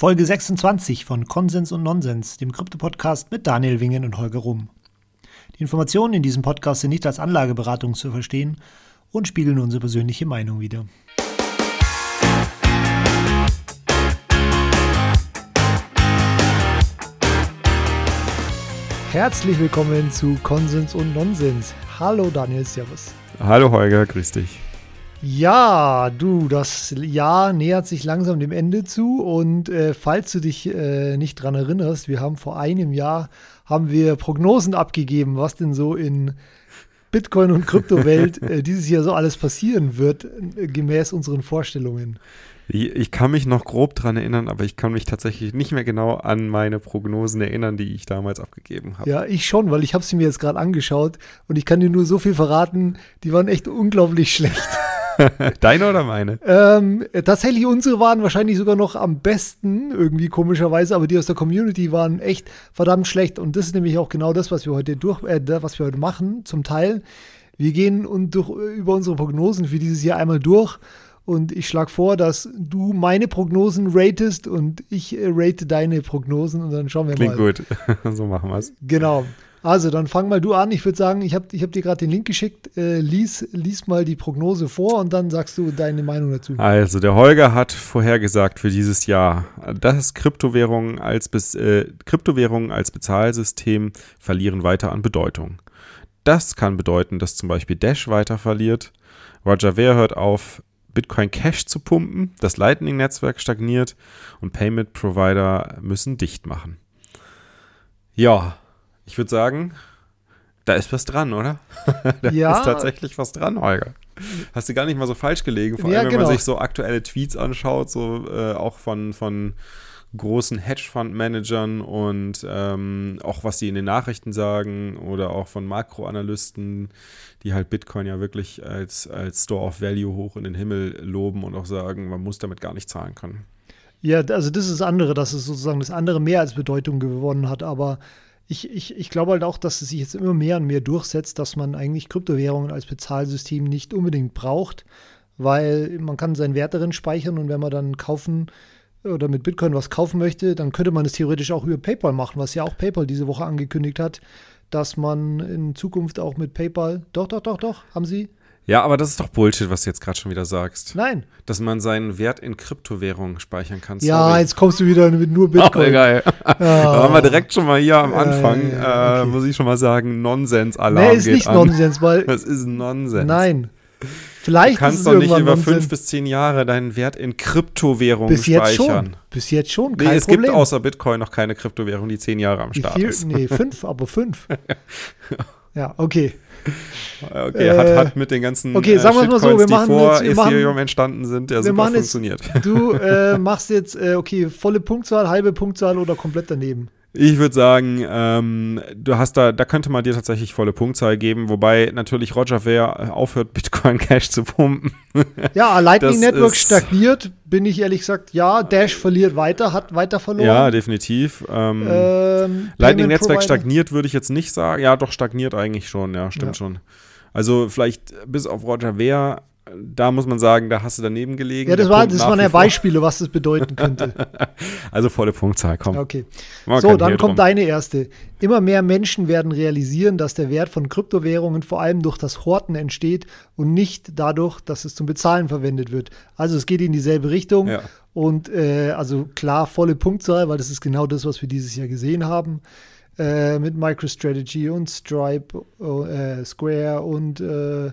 Folge 26 von Konsens und Nonsens, dem Krypto-Podcast mit Daniel Wingen und Holger Rumm. Die Informationen in diesem Podcast sind nicht als Anlageberatung zu verstehen und spiegeln unsere persönliche Meinung wider. Herzlich willkommen zu Konsens und Nonsens. Hallo Daniel, Servus. Hallo Holger, grüß dich. Ja, du, das Jahr nähert sich langsam dem Ende zu und äh, falls du dich äh, nicht dran erinnerst, wir haben vor einem Jahr haben wir Prognosen abgegeben, was denn so in Bitcoin und Kryptowelt äh, dieses Jahr so alles passieren wird, äh, gemäß unseren Vorstellungen. Ich kann mich noch grob dran erinnern, aber ich kann mich tatsächlich nicht mehr genau an meine Prognosen erinnern, die ich damals abgegeben habe. Ja, ich schon, weil ich habe sie mir jetzt gerade angeschaut und ich kann dir nur so viel verraten, die waren echt unglaublich schlecht. Deine oder meine? Ähm, tatsächlich unsere waren wahrscheinlich sogar noch am besten, irgendwie komischerweise, aber die aus der Community waren echt verdammt schlecht. Und das ist nämlich auch genau das, was wir heute durch, äh, was wir heute machen, zum Teil. Wir gehen und durch, über unsere Prognosen für dieses Jahr einmal durch. Und ich schlage vor, dass du meine Prognosen ratest und ich äh, rate deine Prognosen und dann schauen wir Klingt mal. Klingt gut. so machen wir es. Genau. Also, dann fang mal du an. Ich würde sagen, ich habe ich hab dir gerade den Link geschickt. Äh, lies, lies mal die Prognose vor und dann sagst du deine Meinung dazu. Also, der Holger hat vorhergesagt für dieses Jahr, dass Kryptowährungen als, äh, Kryptowährungen als Bezahlsystem verlieren weiter an Bedeutung. Das kann bedeuten, dass zum Beispiel Dash weiter verliert. Roger Ver hört auf, Bitcoin Cash zu pumpen, das Lightning-Netzwerk stagniert und Payment-Provider müssen dicht machen. Ja, ich würde sagen, da ist was dran, oder? da ja. ist tatsächlich was dran, Holger. Hast du gar nicht mal so falsch gelegen, vor allem ja, wenn genau. man sich so aktuelle Tweets anschaut, so äh, auch von, von großen Hedgefonds-Managern und ähm, auch was sie in den Nachrichten sagen oder auch von Makroanalysten, die halt Bitcoin ja wirklich als, als Store of Value hoch in den Himmel loben und auch sagen, man muss damit gar nicht zahlen können. Ja, also das ist das andere, dass es sozusagen das andere mehr als Bedeutung gewonnen hat, aber ich, ich, ich glaube halt auch, dass es sich jetzt immer mehr und mehr durchsetzt, dass man eigentlich Kryptowährungen als Bezahlsystem nicht unbedingt braucht, weil man kann seinen Wert darin speichern und wenn man dann kaufen oder mit Bitcoin was kaufen möchte, dann könnte man es theoretisch auch über PayPal machen, was ja auch PayPal diese Woche angekündigt hat, dass man in Zukunft auch mit PayPal, doch, doch, doch, doch, haben sie ja, aber das ist doch Bullshit, was du jetzt gerade schon wieder sagst. Nein. Dass man seinen Wert in Kryptowährungen speichern kann. Ja, Sorry. jetzt kommst du wieder mit nur Bitcoin. Oh, geil. Ja. Da waren wir direkt schon mal hier am Anfang, ja, ja, okay. äh, muss ich schon mal sagen, Nonsens-Alarm Nee, ist nicht an. Nonsens, weil... Das ist Nonsens. Nein. Vielleicht du kannst doch nicht über fünf bis zehn Jahre deinen Wert in Kryptowährungen Bis jetzt speichern. Schon. Bis jetzt schon, kein nee, es Problem. gibt außer Bitcoin noch keine Kryptowährung, die zehn Jahre am Start viel, ist. Nee, fünf, aber fünf. ja, okay. Okay, äh, hat, hat mit den ganzen okay, sagen äh, mal so, wir machen die vor jetzt, Ethereum machen, entstanden sind, der super funktioniert. Jetzt, du äh, machst jetzt, äh, okay, volle Punktzahl, halbe Punktzahl oder komplett daneben? Ich würde sagen, ähm, du hast da, da könnte man dir tatsächlich volle Punktzahl geben, wobei natürlich Roger Ver aufhört, Bitcoin Cash zu pumpen. Ja, Lightning das Network stagniert, bin ich ehrlich gesagt, ja. Dash verliert weiter, hat weiter verloren. Ja, definitiv. Ähm, ähm, Lightning Netzwerk stagniert, würde ich jetzt nicht sagen. Ja, doch, stagniert eigentlich schon, ja, stimmt ja. schon. Also vielleicht bis auf Roger Ver da muss man sagen, da hast du daneben gelegen. Ja, das, war, das waren ja Beispiele, was das bedeuten könnte. also volle Punktzahl, komm. Okay. Man so, dann kommt drum. deine erste. Immer mehr Menschen werden realisieren, dass der Wert von Kryptowährungen vor allem durch das Horten entsteht und nicht dadurch, dass es zum Bezahlen verwendet wird. Also es geht in dieselbe Richtung. Ja. Und äh, also klar, volle Punktzahl, weil das ist genau das, was wir dieses Jahr gesehen haben. Äh, mit MicroStrategy und Stripe, äh, Square und äh,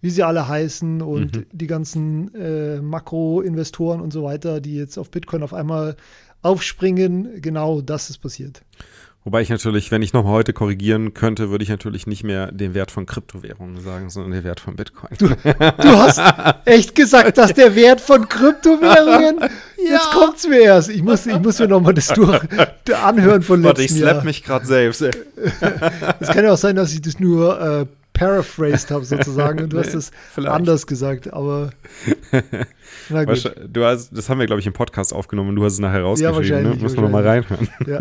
wie sie alle heißen und mhm. die ganzen äh, Makro-Investoren und so weiter, die jetzt auf Bitcoin auf einmal aufspringen. Genau das ist passiert. Wobei ich natürlich, wenn ich noch heute korrigieren könnte, würde ich natürlich nicht mehr den Wert von Kryptowährungen sagen, sondern den Wert von Bitcoin. Du, du hast echt gesagt, dass der Wert von Kryptowährungen. ja. Jetzt kommt's mir erst. Ich muss, ich muss mir noch mal das durch anhören von letztem Warte, ich slap mich gerade selbst. Es kann ja auch sein, dass ich das nur äh, paraphrased habe sozusagen und du hast es anders gesagt, aber na gut. Du hast, das haben wir, glaube ich, im Podcast aufgenommen und du hast es nachher rausgeschrieben. Ja, ne? Muss man nochmal reinhören. Ja.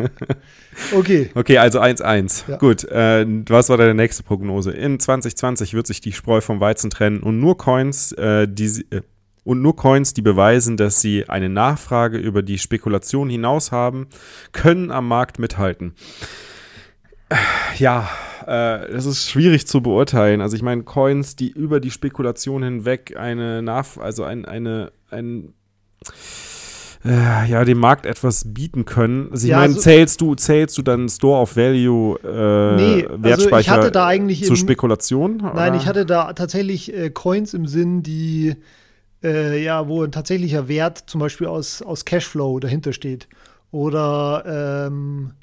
Okay. Okay, also 1-1. Ja. Gut, äh, was war deine nächste Prognose? In 2020 wird sich die Spreu vom Weizen trennen und nur Coins, äh, die, äh, Und nur Coins, die beweisen, dass sie eine Nachfrage über die Spekulation hinaus haben, können am Markt mithalten. Ja, äh, das ist schwierig zu beurteilen. Also ich meine, Coins, die über die Spekulation hinweg eine Nach also ein, eine, ein äh, ja, dem Markt etwas bieten können. Also ich ja, meine, also, zählst du, zählst du dann Store of Value äh, nee, Wertspeicher also da eigentlich zur Spekulation? Nein, ich hatte da tatsächlich äh, Coins im Sinn, die äh, ja, wo ein tatsächlicher Wert zum Beispiel aus, aus Cashflow dahinter steht. Oder ähm,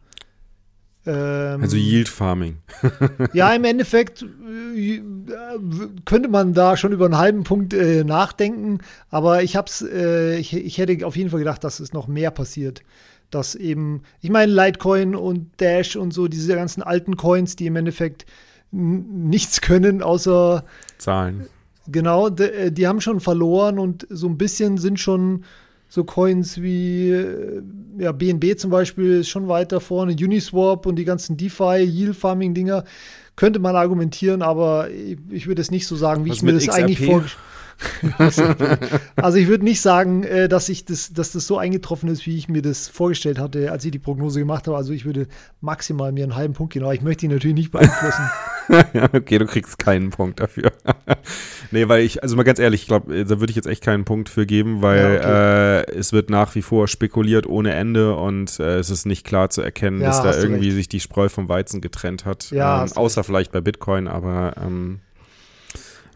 ähm, also Yield Farming. ja, im Endeffekt äh, könnte man da schon über einen halben Punkt äh, nachdenken, aber ich hab's, äh, ich, ich hätte auf jeden Fall gedacht, dass es noch mehr passiert. Dass eben, ich meine, Litecoin und Dash und so, diese ganzen alten Coins, die im Endeffekt nichts können, außer Zahlen. Genau, äh, die haben schon verloren und so ein bisschen sind schon so Coins wie äh, ja, BNB zum Beispiel ist schon weiter vorne, Uniswap und die ganzen DeFi, Yield Farming Dinger könnte man argumentieren, aber ich, ich würde es nicht so sagen, wie Was ich mir das XRP? eigentlich vorgestellt also ich würde nicht sagen, äh, dass, ich das, dass das so eingetroffen ist, wie ich mir das vorgestellt hatte, als ich die Prognose gemacht habe. Also ich würde maximal mir einen halben Punkt geben, aber ich möchte ihn natürlich nicht beeinflussen. ja, okay, du kriegst keinen Punkt dafür. nee, weil ich, also mal ganz ehrlich, ich glaube, äh, da würde ich jetzt echt keinen Punkt für geben, weil ja, okay. äh, es wird nach wie vor spekuliert ohne Ende und äh, es ist nicht klar zu erkennen, ja, dass da irgendwie recht. sich die Spreu vom Weizen getrennt hat. Ja, ähm, außer recht. vielleicht bei Bitcoin, aber ähm,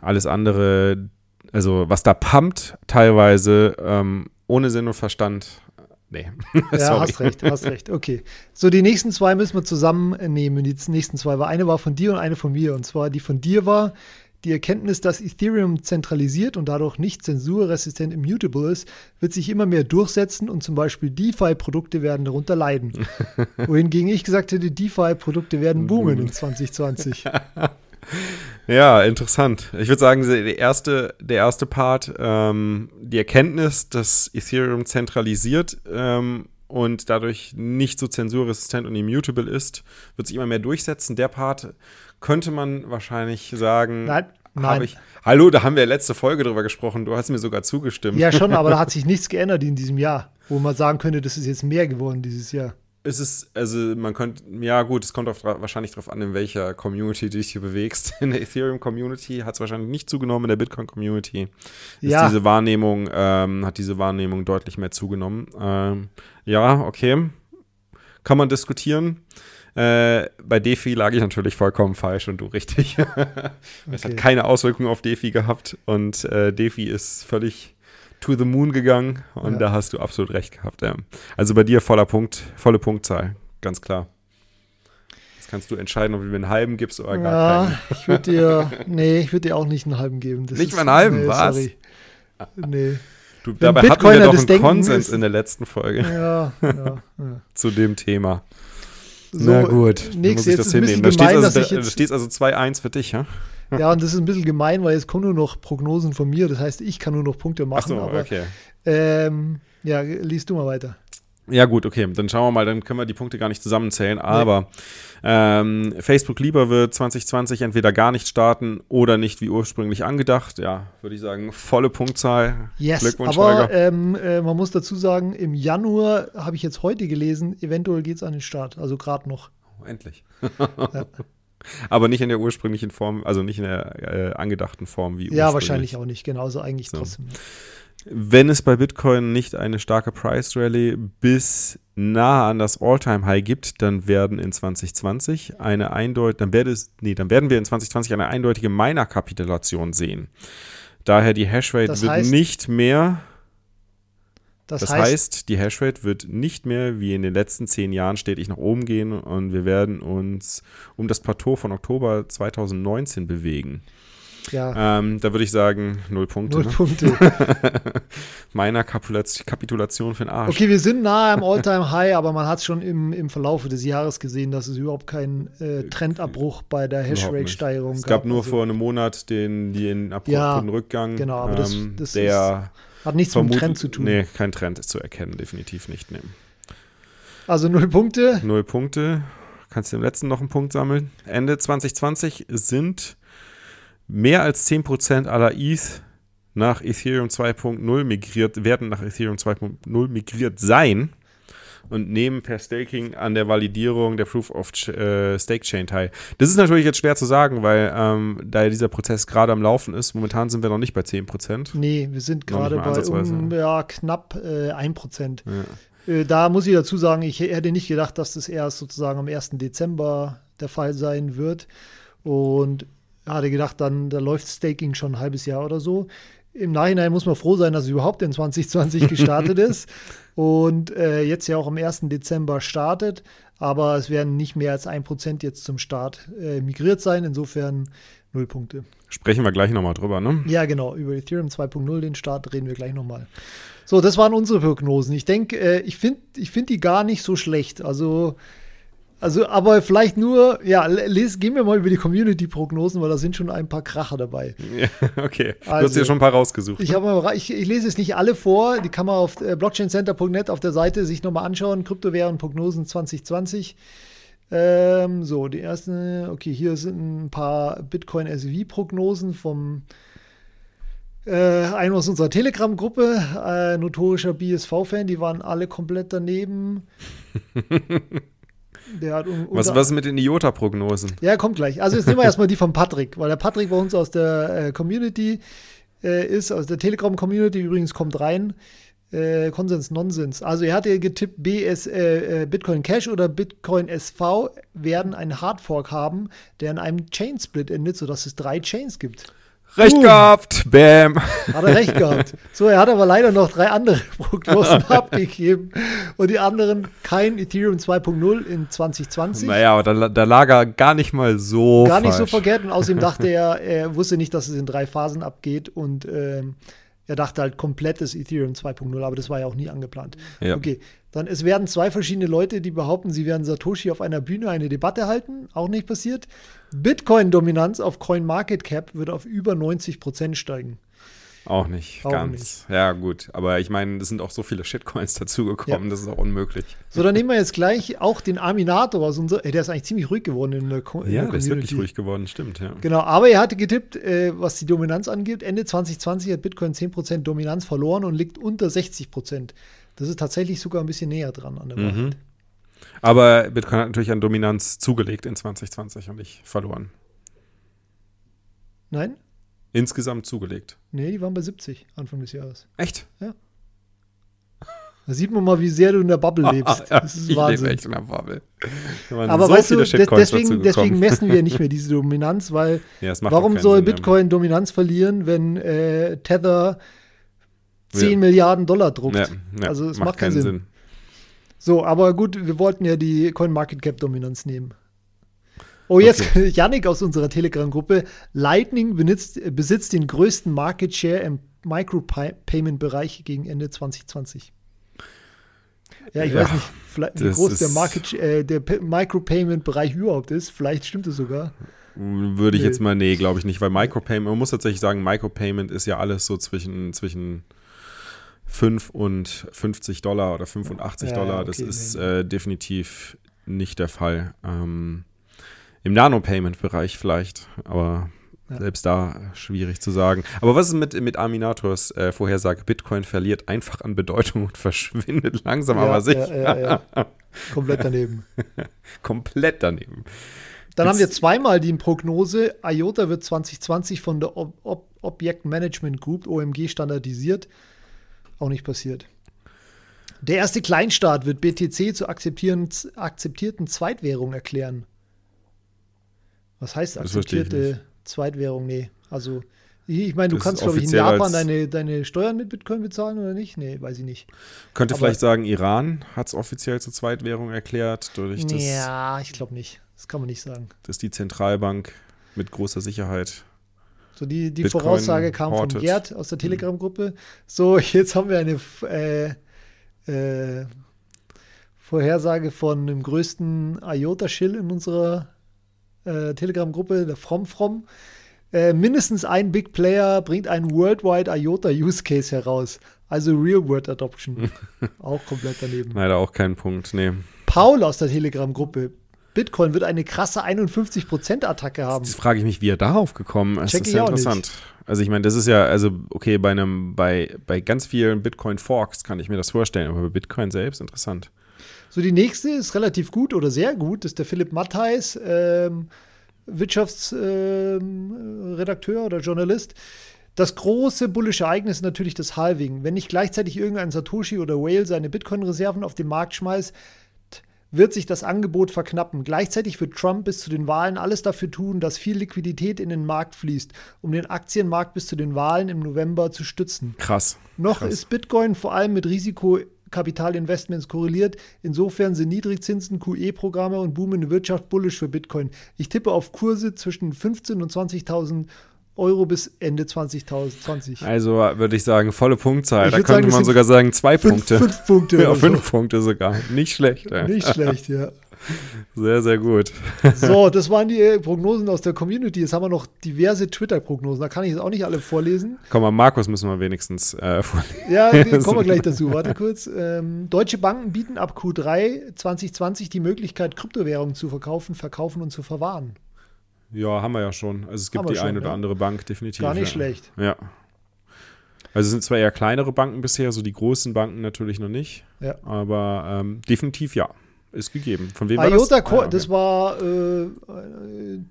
alles andere also was da pumpt, teilweise ähm, ohne Sinn und Verstand. Nee. ja, hast recht, hast recht. Okay. So, die nächsten zwei müssen wir zusammennehmen. Die nächsten zwei war eine war von dir und eine von mir. Und zwar die von dir war die Erkenntnis, dass Ethereum zentralisiert und dadurch nicht zensurresistent immutable ist, wird sich immer mehr durchsetzen und zum Beispiel DeFi-Produkte werden darunter leiden. Wohingegen ich gesagt hätte, DeFi-Produkte werden boomen in 2020. Ja, interessant. Ich würde sagen, der erste, der erste Part, ähm, die Erkenntnis, dass Ethereum zentralisiert ähm, und dadurch nicht so zensurresistent und immutable ist, wird sich immer mehr durchsetzen. Der Part könnte man wahrscheinlich sagen. Nein, nein. Ich, hallo, da haben wir letzte Folge drüber gesprochen. Du hast mir sogar zugestimmt. Ja, schon, aber da hat sich nichts geändert in diesem Jahr, wo man sagen könnte, das ist jetzt mehr geworden dieses Jahr es ist, also man könnte, ja gut, es kommt auf, wahrscheinlich darauf an, in welcher Community du dich hier bewegst. In der Ethereum-Community hat es wahrscheinlich nicht zugenommen, in der Bitcoin-Community ja. diese Wahrnehmung, ähm, hat diese Wahrnehmung deutlich mehr zugenommen. Ähm, ja, okay. Kann man diskutieren. Äh, bei DeFi lag ich natürlich vollkommen falsch und du richtig. es okay. hat keine Auswirkungen auf DeFi gehabt und äh, DeFi ist völlig to the moon gegangen und ja. da hast du absolut recht gehabt. Ja. Also bei dir voller Punkt, volle Punktzahl, ganz klar. Jetzt kannst du entscheiden, ob du mir einen halben gibst oder gar ja, keinen. Ich würde dir, nee, ich würde dir auch nicht einen halben geben. Das nicht mal einen halben, nee, was? Sorry. Nee. Du, dabei Bitcoiner hatten wir doch einen Konsens in der letzten Folge. Ja, ja, ja. Zu dem Thema. So, Na gut, muss ich das hinnehmen. Da steht also, also 2-1 für dich, ja? Ja, und das ist ein bisschen gemein, weil jetzt kommen nur noch Prognosen von mir. Das heißt, ich kann nur noch Punkte machen. Ach so, aber, okay. Ähm, ja, liest du mal weiter. Ja, gut, okay. Dann schauen wir mal, dann können wir die Punkte gar nicht zusammenzählen. Aber nee. ähm, Facebook lieber wird 2020 entweder gar nicht starten oder nicht wie ursprünglich angedacht. Ja, würde ich sagen, volle Punktzahl. Yes, Glückwunsch, aber ähm, äh, man muss dazu sagen, im Januar habe ich jetzt heute gelesen, eventuell geht es an den Start. Also gerade noch. Oh, endlich. ja. Aber nicht in der ursprünglichen Form, also nicht in der äh, angedachten Form wie Ja, wahrscheinlich auch nicht, genauso eigentlich so. trotzdem. Wenn es bei Bitcoin nicht eine starke Price Rally bis nahe an das All-Time-High gibt, dann werden in 2020 eine eindeutige, dann, werde es, nee, dann werden wir in 2020 eine eindeutige Miner-Kapitulation sehen. Daher die Hashrate das heißt, wird nicht mehr das, das heißt, heißt, die Hashrate wird nicht mehr wie in den letzten zehn Jahren stetig nach oben gehen und wir werden uns um das Plateau von Oktober 2019 bewegen. Ja. Ähm, da würde ich sagen, null Punkte. Null ne? Punkte. Meiner Kapitulation für den Arsch. Okay, wir sind nahe am All-Time-High, aber man hat schon im, im Verlauf des Jahres gesehen, dass es überhaupt keinen äh, Trendabbruch bei der Hashrate-Steigerung gab. Es gab nur also, vor einem Monat den, den abrupten ja, Rückgang. Genau, aber das, ähm, das der ist hat nichts mit dem Trend zu tun. Nee, kein Trend ist zu erkennen, definitiv nicht. Nee. Also null Punkte. Null Punkte. Kannst du im letzten noch einen Punkt sammeln. Ende 2020 sind mehr als 10% aller ETH nach Ethereum 2.0 migriert, werden nach Ethereum 2.0 migriert sein und nehmen per Staking an der Validierung der Proof of äh, Stake Chain teil. Das ist natürlich jetzt schwer zu sagen, weil ähm, da dieser Prozess gerade am Laufen ist. Momentan sind wir noch nicht bei 10%. Nee, wir sind gerade bei um, ja, knapp äh, 1%. Ja. Äh, da muss ich dazu sagen, ich hätte nicht gedacht, dass das erst sozusagen am 1. Dezember der Fall sein wird. Und hatte gedacht, dann da läuft Staking schon ein halbes Jahr oder so. Im Nachhinein muss man froh sein, dass es überhaupt in 2020 gestartet ist und äh, jetzt ja auch am 1. Dezember startet. Aber es werden nicht mehr als ein Prozent jetzt zum Start äh, migriert sein. Insofern null Punkte. Sprechen wir gleich nochmal drüber, ne? Ja, genau. Über Ethereum 2.0, den Start, reden wir gleich nochmal. So, das waren unsere Prognosen. Ich denke, äh, ich finde ich find die gar nicht so schlecht. Also also, aber vielleicht nur, ja, les, gehen wir mal über die Community-Prognosen, weil da sind schon ein paar Kracher dabei. Ja, okay. Du also, hast dir schon ein paar rausgesucht. Ich, ne? ich, ich lese es nicht alle vor. Die kann man auf äh, blockchaincenter.net auf der Seite sich nochmal anschauen. Kryptowährungen Prognosen 2020. Ähm, so, die ersten, okay, hier sind ein paar Bitcoin-SV-Prognosen vom äh, einer aus unserer Telegram-Gruppe, äh, notorischer BSV-Fan, die waren alle komplett daneben. was, was mit den IOTA-Prognosen? Ja, kommt gleich. Also jetzt nehmen wir erstmal die von Patrick, weil der Patrick bei uns aus der äh, Community äh, ist, aus der Telegram-Community übrigens kommt rein. Äh, Konsens, Nonsens. Also er hatte getippt, BS, äh, äh, Bitcoin Cash oder Bitcoin SV werden einen Hardfork haben, der in einem Chain-Split endet, sodass es drei Chains gibt. Recht gehabt, bam. Hat er recht gehabt. So, er hat aber leider noch drei andere Prognosen abgegeben und die anderen kein Ethereum 2.0 in 2020. Naja, aber da, da lag er gar nicht mal so Gar falsch. nicht so verkehrt und außerdem dachte er, er wusste nicht, dass es in drei Phasen abgeht und ähm, er dachte halt komplettes Ethereum 2.0, aber das war ja auch nie angeplant. Ja. Okay, dann es werden zwei verschiedene Leute, die behaupten, sie werden Satoshi auf einer Bühne eine Debatte halten, auch nicht passiert. Bitcoin-Dominanz auf CoinMarketCap wird auf über 90 Prozent steigen. Auch nicht auch ganz. Nicht. Ja, gut. Aber ich meine, es sind auch so viele Shitcoins dazugekommen, ja. das ist auch unmöglich. So, dann nehmen wir jetzt gleich auch den Arminator aus unserer. Der ist eigentlich ziemlich ruhig geworden in der, Co ja, der ist wirklich ruhig geworden, stimmt, ja. Genau, aber er hatte getippt, äh, was die Dominanz angeht. Ende 2020 hat Bitcoin 10% Dominanz verloren und liegt unter 60%. Das ist tatsächlich sogar ein bisschen näher dran an der Wahrheit. Mhm. Aber Bitcoin hat natürlich an Dominanz zugelegt in 2020 und nicht verloren. Nein? Insgesamt zugelegt. Nee, die waren bei 70 Anfang des Jahres. Echt? Ja. Da sieht man mal, wie sehr du in der Bubble lebst. Das ist ich Wahnsinn. lebe echt in der Bubble. Aber so weißt du, deswegen, deswegen messen wir nicht mehr diese Dominanz, weil ja, warum soll Bitcoin Dominanz verlieren, wenn äh, Tether 10 ja. Milliarden Dollar druckt? Ja, also es macht, macht, keinen Sinn. Sinn. So, aber gut, wir wollten ja die CoinMarketCap-Dominanz nehmen. Oh, jetzt okay. Yannick aus unserer Telegram-Gruppe. Lightning benutzt, besitzt den größten Market Share im Micropayment-Bereich gegen Ende 2020. Ja, ich ja, weiß nicht, wie groß der, Market, äh, der Micropayment-Bereich überhaupt ist. Vielleicht stimmt es sogar. Würde ich nee. jetzt mal, nee, glaube ich nicht, weil Micropayment, man muss tatsächlich sagen, Micropayment ist ja alles so zwischen, zwischen 5 und 50 Dollar oder 85 ja, Dollar. Okay, das ist äh, definitiv nicht der Fall. Ähm, Im Nano-Payment-Bereich vielleicht, aber ja. selbst da schwierig zu sagen. Aber was ist mit, mit Arminators äh, Vorhersage? Bitcoin verliert einfach an Bedeutung und verschwindet langsam, ja, aber sicher. Komplett daneben. Komplett daneben. Dann Jetzt, haben wir zweimal die Prognose, IOTA wird 2020 von der Ob Ob Object Management Group, OMG, standardisiert. Auch nicht passiert. Der erste Kleinstaat wird BTC zur akzeptierten Zweitwährung erklären. Was heißt akzeptierte Zweitwährung? Nee, also ich meine, du das kannst, glaube ich, in Japan deine, deine Steuern mit Bitcoin bezahlen oder nicht? Nee, weiß ich nicht. Könnte Aber vielleicht sagen, Iran hat es offiziell zur Zweitwährung erklärt. Durch das, ja, ich glaube nicht. Das kann man nicht sagen. Das ist die Zentralbank mit großer Sicherheit so, die, die Voraussage kam hortet. von Gerd aus der mhm. Telegram-Gruppe. So, jetzt haben wir eine äh, äh, Vorhersage von dem größten IOTA-Schill in unserer äh, Telegram-Gruppe, der From From. Äh, mindestens ein Big Player bringt einen Worldwide IOTA Use Case heraus. Also Real World Adoption. auch komplett daneben. Leider auch kein Punkt, nee. Paul aus der Telegram-Gruppe. Bitcoin wird eine krasse 51%-Attacke haben. Jetzt frage ich mich, wie er darauf gekommen ist. Check das ist ja interessant. Nicht. Also ich meine, das ist ja, also okay, bei einem, bei, bei ganz vielen Bitcoin-Forks kann ich mir das vorstellen, aber bei Bitcoin selbst interessant. So, die nächste ist relativ gut oder sehr gut, das ist der Philipp Mattheis, ähm, Wirtschaftsredakteur ähm, oder Journalist. Das große bullische Ereignis ist natürlich das Halving. Wenn nicht gleichzeitig irgendein Satoshi oder Whale seine Bitcoin-Reserven auf den Markt schmeißt, wird sich das Angebot verknappen. Gleichzeitig wird Trump bis zu den Wahlen alles dafür tun, dass viel Liquidität in den Markt fließt, um den Aktienmarkt bis zu den Wahlen im November zu stützen. Krass. Noch Krass. ist Bitcoin vor allem mit Risikokapitalinvestments korreliert. Insofern sind Niedrigzinsen, QE-Programme und boomende Wirtschaft bullisch für Bitcoin. Ich tippe auf Kurse zwischen 15.000 und 20.000 Euro bis Ende 2020. Also würde ich sagen, volle Punktzahl. Da könnte sagen, man sogar sagen, zwei fünf, Punkte. Fünf Punkte. ja, fünf so. Punkte sogar. Nicht schlecht. Ja. Nicht schlecht, ja. Sehr, sehr gut. so, das waren die äh, Prognosen aus der Community. Jetzt haben wir noch diverse Twitter-Prognosen. Da kann ich jetzt auch nicht alle vorlesen. Komm mal, Markus müssen wir wenigstens äh, vorlesen. Ja, kommen wir gleich dazu. Warte kurz. Ähm, deutsche Banken bieten ab Q3 2020 die Möglichkeit, Kryptowährungen zu verkaufen, verkaufen und zu verwahren. Ja, haben wir ja schon. Also es gibt die schon, eine oder andere Bank definitiv. Gar nicht ja. schlecht. Ja. Also es sind zwar eher kleinere Banken bisher, so die großen Banken natürlich noch nicht. Ja. Aber ähm, definitiv ja. Ist gegeben. Von wem IOTA war das? Ah, okay. das war äh,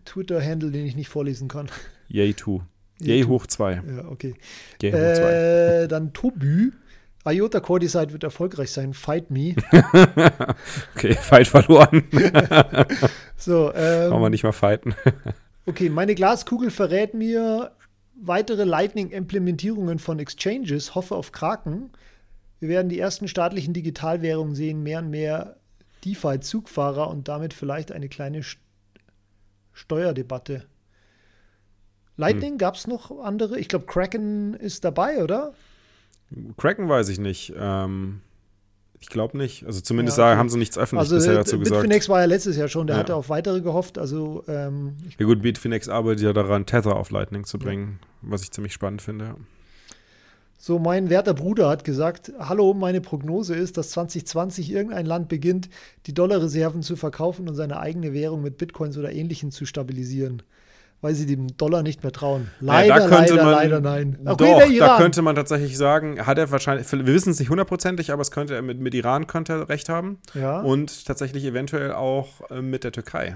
Twitter-Handle, den ich nicht vorlesen kann. Yay2. Yay hoch 2. Ja, okay. Yay hoch 2. Äh, dann Tobü. IOTA Core Design wird erfolgreich sein. Fight me. okay, Fight verloren. so, ähm, Brauchen wir nicht mal fighten. okay, meine Glaskugel verrät mir weitere Lightning-Implementierungen von Exchanges. Hoffe auf Kraken. Wir werden die ersten staatlichen Digitalwährungen sehen, mehr und mehr DeFi-Zugfahrer und damit vielleicht eine kleine Steuerdebatte. Lightning hm. gab es noch andere? Ich glaube, Kraken ist dabei, oder? Kraken weiß ich nicht. Ähm, ich glaube nicht. Also zumindest ja, okay. haben sie nichts öffentlich also, bisher dazu gesagt. Bitfinex war ja letztes Jahr schon, der ja. hatte auf weitere gehofft. Also, ähm, ja gut, Bitfinex arbeitet ja daran, Tether auf Lightning zu bringen, ja. was ich ziemlich spannend finde. So, mein werter Bruder hat gesagt, hallo, meine Prognose ist, dass 2020 irgendein Land beginnt, die Dollarreserven zu verkaufen und seine eigene Währung mit Bitcoins oder Ähnlichem zu stabilisieren weil sie dem Dollar nicht mehr trauen. Leider, ja, leider, man, leider nein. Okay, doch, da könnte man tatsächlich sagen, hat er wahrscheinlich, wir wissen es nicht hundertprozentig, aber es könnte er mit, mit Iran könnte er recht haben. Ja. Und tatsächlich eventuell auch äh, mit der Türkei.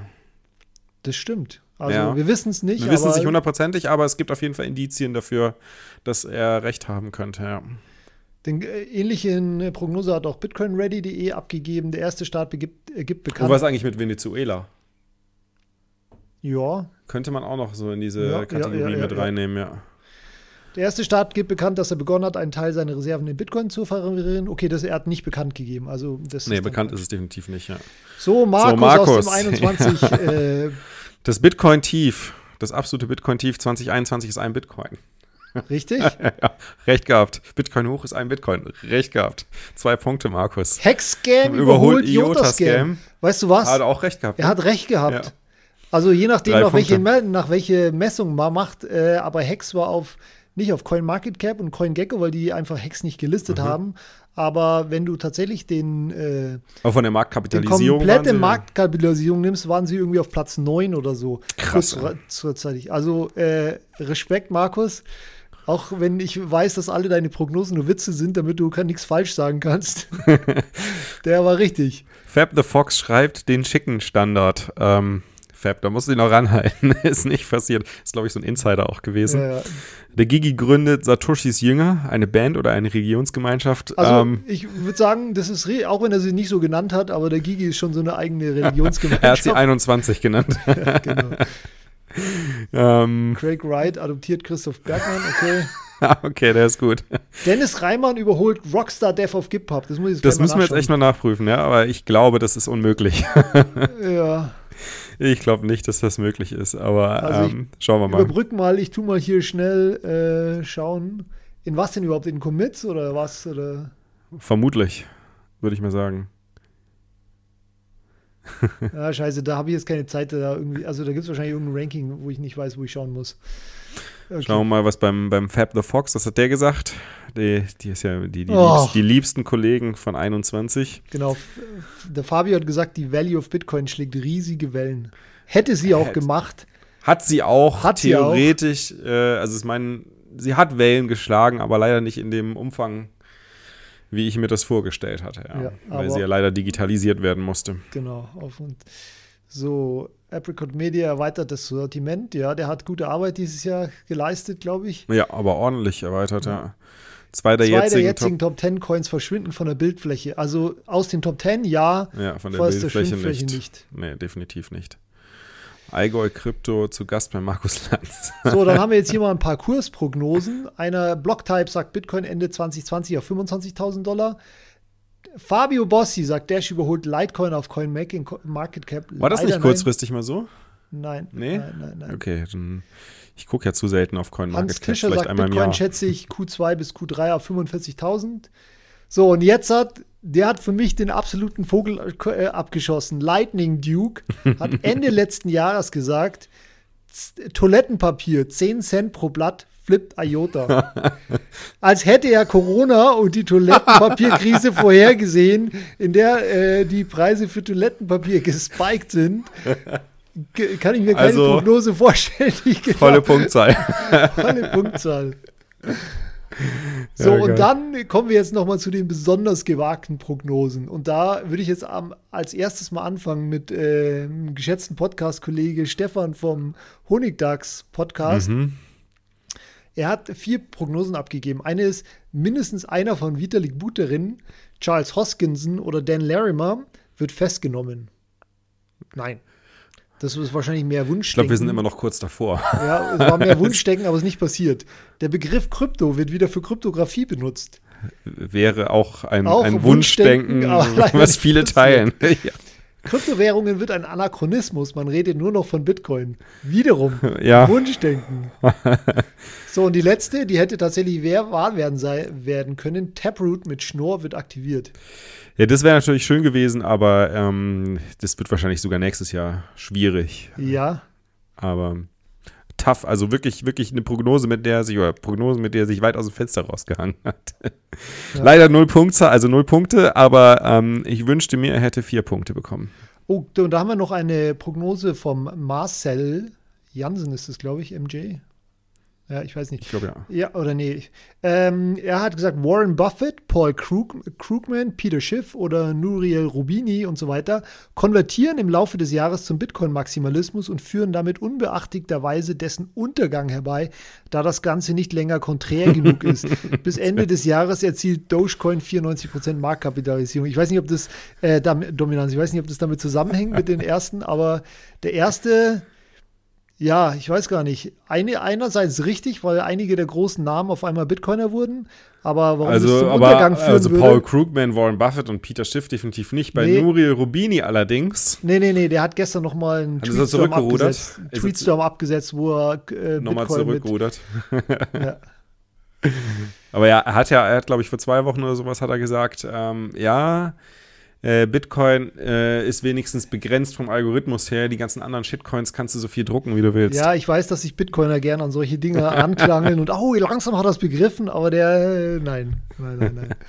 Das stimmt. Also ja. wir wissen es nicht. Wir wissen es nicht hundertprozentig, aber es gibt auf jeden Fall Indizien dafür, dass er recht haben könnte, ja. Den äh, ähnlichen äh, Prognose hat auch bitcoinready.de abgegeben. Der erste Staat gibt, äh, gibt bekannt. Und was eigentlich mit Venezuela? Ja. Könnte man auch noch so in diese ja, Kategorie ja, mit reinnehmen, ja. Der erste Staat gibt bekannt, dass er begonnen hat, einen Teil seiner Reserven in Bitcoin zu verwerieren. Okay, das er hat nicht bekannt gegeben. Also das nee, ist bekannt ist es definitiv nicht, ja. So, Markus, so, Markus. aus dem 21. äh, das Bitcoin-Tief, das absolute Bitcoin-Tief 2021 ist ein Bitcoin. Richtig? ja, recht gehabt. Bitcoin hoch ist ein Bitcoin. Recht gehabt. Zwei Punkte, Markus. Hex-Scam überholt IOTA-Scam. Weißt du was? Hat auch recht gehabt. Er hat recht gehabt. Ja. Also je nachdem, nach welche, nach welche Messung man macht, äh, aber Hex war auf nicht auf CoinMarketCap und CoinGecko, weil die einfach Hex nicht gelistet mhm. haben. Aber wenn du tatsächlich den, äh, Aber von der Marktkapitalisierung die komplette Marktkapitalisierung nimmst, waren sie irgendwie auf Platz 9 oder so. Krass. Kurzzeitig. Also äh, Respekt, Markus. Auch wenn ich weiß, dass alle deine Prognosen nur Witze sind, damit du nichts falsch sagen kannst. Der war richtig. Fab the Fox schreibt den Chicken Standard. Ähm, Fab, da musst du ihn noch ranhalten. ist nicht passiert. Ist, glaube ich, so ein Insider auch gewesen. Ja, ja. Der Gigi gründet Satoshis Jünger, eine Band oder eine Religionsgemeinschaft. Also, ähm, ich würde sagen, das ist, auch wenn er sie nicht so genannt hat, aber der Gigi ist schon so eine eigene Religionsgemeinschaft. er hat sie 21 genannt. ja, genau. ähm, Craig Wright adoptiert Christoph Bergmann, okay. okay, der ist gut. Dennis Reimann überholt Rockstar Death of GitHub. Das, muss ich das müssen wir jetzt echt mal nachprüfen, ja, aber ich glaube, das ist unmöglich. ja. Ich glaube nicht, dass das möglich ist, aber also ähm, schauen wir mal. Überbrück mal, ich tu mal hier schnell äh, schauen. In was denn überhaupt? In Commits oder was? Oder? Vermutlich, würde ich mal sagen. ja, scheiße, da habe ich jetzt keine Zeit, da irgendwie, also da gibt es wahrscheinlich irgendein Ranking, wo ich nicht weiß, wo ich schauen muss. Okay. Schauen wir mal, was beim, beim Fab the Fox, was hat der gesagt? Die, die ist ja die, die, oh. liebsten, die liebsten Kollegen von 21. Genau. Der Fabio hat gesagt, die Value of Bitcoin schlägt riesige Wellen. Hätte sie auch Hätt. gemacht. Hat sie auch, hat theoretisch. Sie auch. Äh, also ich meine, sie hat Wellen geschlagen, aber leider nicht in dem Umfang, wie ich mir das vorgestellt hatte. Ja. Ja, weil sie ja leider digitalisiert werden musste. Genau. Auf und so, Apricot Media erweitert das Sortiment. Ja, der hat gute Arbeit dieses Jahr geleistet, glaube ich. Ja, aber ordentlich erweitert, ja. ja. Zwei der Zwei jetzigen, der jetzigen Top, Top 10 Coins verschwinden von der Bildfläche. Also aus den Top 10 ja, ja von der Bildfläche der nicht. nicht. Nee, definitiv nicht. Allgäu Krypto zu Gast bei Markus Lanz. So, dann haben wir jetzt hier mal ein paar Kursprognosen. Einer Blocktype sagt Bitcoin Ende 2020 auf 25.000 Dollar. Fabio Bossi sagt, Dash überholt Litecoin auf CoinMarket Cap. War das nicht kurzfristig nein. mal so? Nein. Nee? Nein, nein, nein. Okay, dann ich gucke ja zu selten auf CoinMarket Hans Fischer sagt, Bitcoin schätze ich Q2 bis Q3 auf 45.000. So, und jetzt hat, der hat für mich den absoluten Vogel äh, abgeschossen. Lightning Duke hat Ende letzten Jahres gesagt, Toilettenpapier, 10 Cent pro Blatt, flippt IOTA. Als hätte er Corona und die Toilettenpapierkrise vorhergesehen, in der äh, die Preise für Toilettenpapier gespiked sind. Kann ich mir keine also, Prognose vorstellen. Genau volle Punktzahl. volle Punktzahl. So, ja, und dann kommen wir jetzt noch mal zu den besonders gewagten Prognosen. Und da würde ich jetzt am, als erstes mal anfangen mit äh, einem geschätzten Podcast-Kollege Stefan vom Honigdachs-Podcast. Mhm. Er hat vier Prognosen abgegeben. Eine ist, mindestens einer von Vitalik Buterin, Charles Hoskinson oder Dan Larimer wird festgenommen. Nein. Das ist wahrscheinlich mehr Wunschdenken. Ich glaube, wir sind immer noch kurz davor. Ja, es war mehr Wunschdenken, aber es ist nicht passiert. Der Begriff Krypto wird wieder für Kryptographie benutzt. Wäre auch ein, auch ein Wunschdenken, Wunschdenken was viele teilen. ja. Kryptowährungen wird ein Anachronismus. Man redet nur noch von Bitcoin. Wiederum ja. Wunschdenken. so, und die letzte, die hätte tatsächlich wahr werden, sei, werden können. Taproot mit Schnorr wird aktiviert. Ja, das wäre natürlich schön gewesen, aber ähm, das wird wahrscheinlich sogar nächstes Jahr schwierig. Ja. Aber tough, also wirklich, wirklich eine Prognose, mit der er sich, oder Prognose, mit der er sich weit aus dem Fenster rausgehangen hat. Ja. Leider null Punkte, also null Punkte, aber ähm, ich wünschte mir, er hätte vier Punkte bekommen. Oh, und da haben wir noch eine Prognose vom Marcel Jansen, ist es, glaube ich, MJ. Ja, ich weiß nicht. Ich glaube ja. Ja, oder nee. Ähm, er hat gesagt, Warren Buffett, Paul Krug, Krugman, Peter Schiff oder Nuriel Rubini und so weiter konvertieren im Laufe des Jahres zum Bitcoin-Maximalismus und führen damit unbeachtigterweise dessen Untergang herbei, da das Ganze nicht länger konträr genug ist. Bis Ende des Jahres erzielt Dogecoin 94% Marktkapitalisierung. Ich weiß nicht, ob das äh, Dominanz, ich weiß nicht, ob das damit zusammenhängt mit den ersten, aber der erste ja, ich weiß gar nicht. Eine, einerseits richtig, weil einige der großen Namen auf einmal Bitcoiner wurden, aber warum also, das zum aber, Untergang führen Also Paul würde? Krugman, Warren Buffett und Peter Schiff definitiv nicht. Bei nee. Nuri Rubini allerdings. Nee, nee, nee, der hat gestern noch mal einen Tweetstorm abgesetzt, Tweetstorm abgesetzt, wo er äh, nochmal zurückgerudert. ja. Aber ja, er hat ja, er hat glaube ich vor zwei Wochen oder sowas hat er gesagt, ähm, ja, äh, Bitcoin äh, ist wenigstens begrenzt vom Algorithmus her. Die ganzen anderen Shitcoins kannst du so viel drucken, wie du willst. Ja, ich weiß, dass sich Bitcoiner gerne an solche Dinge anklangeln und oh, langsam hat er es begriffen, aber der, äh, nein, nein, nein, nein.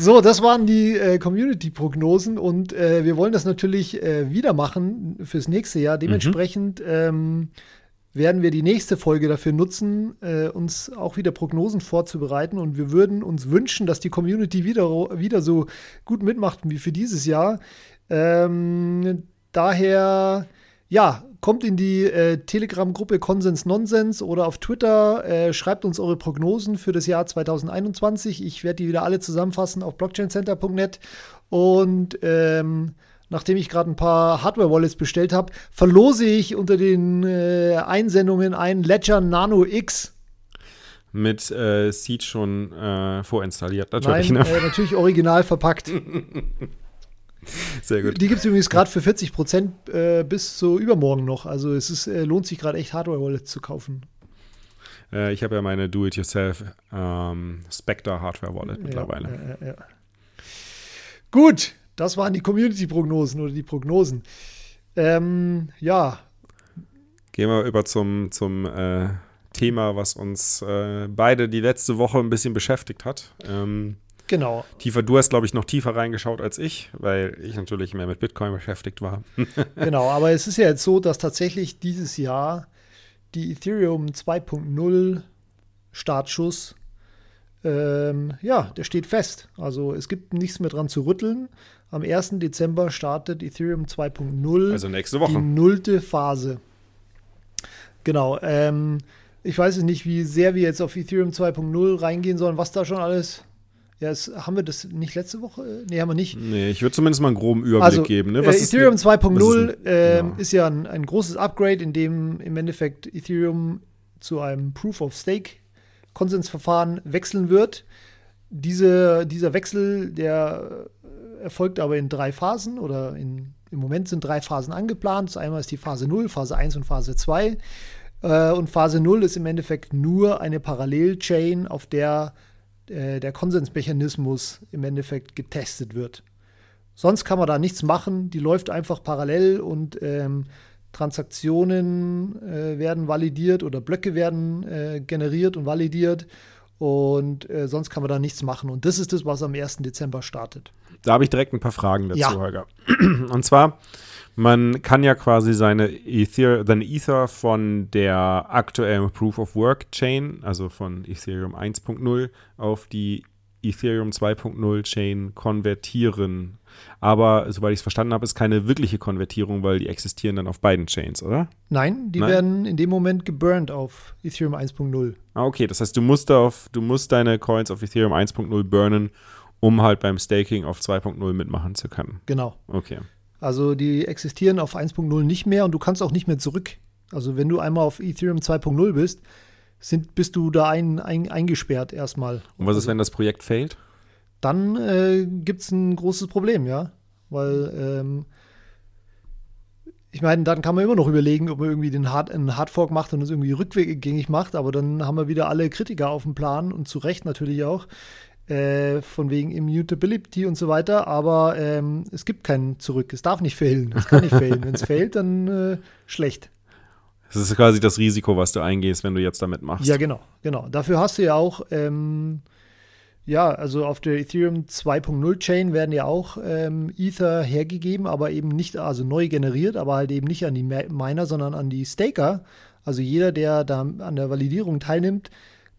So, das waren die äh, Community-Prognosen und äh, wir wollen das natürlich äh, wieder machen fürs nächste Jahr. Mhm. Dementsprechend mhm. ähm, werden wir die nächste Folge dafür nutzen, äh, uns auch wieder Prognosen vorzubereiten. Und wir würden uns wünschen, dass die Community wieder, wieder so gut mitmacht wie für dieses Jahr. Ähm, daher, ja, kommt in die äh, Telegram-Gruppe Konsens Nonsens oder auf Twitter, äh, schreibt uns eure Prognosen für das Jahr 2021. Ich werde die wieder alle zusammenfassen auf blockchaincenter.net. Und ähm, nachdem ich gerade ein paar Hardware-Wallets bestellt habe, verlose ich unter den äh, Einsendungen ein Ledger Nano X. Mit äh, Seed schon äh, vorinstalliert, natürlich. Nein, ne? Äh, natürlich original verpackt. Sehr gut. Die gibt es übrigens gerade für 40 Prozent äh, bis zu übermorgen noch. Also es ist, äh, lohnt sich gerade echt Hardware-Wallets zu kaufen. ich habe ja meine Do-It-Yourself ähm, Spectre Hardware-Wallet mittlerweile. Ja, ja, ja. Gut, das waren die Community-Prognosen oder die Prognosen. Ähm, ja. Gehen wir über zum, zum äh, Thema, was uns äh, beide die letzte Woche ein bisschen beschäftigt hat. Ähm, genau. Tiefer, du hast, glaube ich, noch tiefer reingeschaut als ich, weil ich natürlich mehr mit Bitcoin beschäftigt war. genau, aber es ist ja jetzt so, dass tatsächlich dieses Jahr die Ethereum 2.0 Startschuss, ähm, ja, der steht fest. Also es gibt nichts mehr dran zu rütteln. Am 1. Dezember startet Ethereum 2.0. Also nächste Woche. Die nullte Phase. Genau. Ähm, ich weiß nicht, wie sehr wir jetzt auf Ethereum 2.0 reingehen sollen, was da schon alles. Ja, es, haben wir das nicht letzte Woche? Nee, haben wir nicht. Nee, ich würde zumindest mal einen groben Überblick also, geben. Ne? Äh, Ethereum 2.0 äh, ja. ist ja ein, ein, großes Upgrade, in dem im Endeffekt Ethereum zu einem Proof of Stake Konsensverfahren wechseln wird. Diese, dieser Wechsel, der erfolgt aber in drei Phasen oder in, im Moment sind drei Phasen angeplant. Einmal ist die Phase 0, Phase 1 und Phase 2. Äh, und Phase 0 ist im Endeffekt nur eine Parallelchain, auf der äh, der Konsensmechanismus im Endeffekt getestet wird. Sonst kann man da nichts machen, die läuft einfach parallel und ähm, Transaktionen äh, werden validiert oder Blöcke werden äh, generiert und validiert und äh, sonst kann man da nichts machen. Und das ist das, was am 1. Dezember startet. Da habe ich direkt ein paar Fragen dazu, ja. Holger. Und zwar, man kann ja quasi seine Ether, seine Ether von der aktuellen Proof of Work Chain, also von Ethereum 1.0 auf die Ethereum 2.0 Chain konvertieren. Aber soweit ich es verstanden habe, ist keine wirkliche Konvertierung, weil die existieren dann auf beiden Chains, oder? Nein, die Nein? werden in dem Moment geburnt auf Ethereum 1.0. Ah, okay. Das heißt, du musst, auf, du musst deine Coins auf Ethereum 1.0 burnen, um halt beim Staking auf 2.0 mitmachen zu können. Genau. Okay. Also die existieren auf 1.0 nicht mehr und du kannst auch nicht mehr zurück. Also wenn du einmal auf Ethereum 2.0 bist, sind, bist du da ein, ein, eingesperrt erstmal. Und was ist, also, wenn das Projekt fehlt? Dann äh, gibt es ein großes Problem, ja. Weil ähm, ich meine, dann kann man immer noch überlegen, ob man irgendwie den Hard, einen Hardfork macht und es irgendwie rückgängig macht, aber dann haben wir wieder alle Kritiker auf dem Plan und zu Recht natürlich auch, äh, von wegen Immutability und so weiter, aber ähm, es gibt keinen zurück. Es darf nicht fehlen. Es kann nicht fehlen. Wenn es fehlt, dann äh, schlecht. Das ist quasi das Risiko, was du eingehst, wenn du jetzt damit machst. Ja, genau, genau. Dafür hast du ja auch, ähm, ja, also auf der Ethereum 2.0 Chain werden ja auch ähm, Ether hergegeben, aber eben nicht, also neu generiert, aber halt eben nicht an die Miner, sondern an die Staker. Also jeder, der da an der Validierung teilnimmt,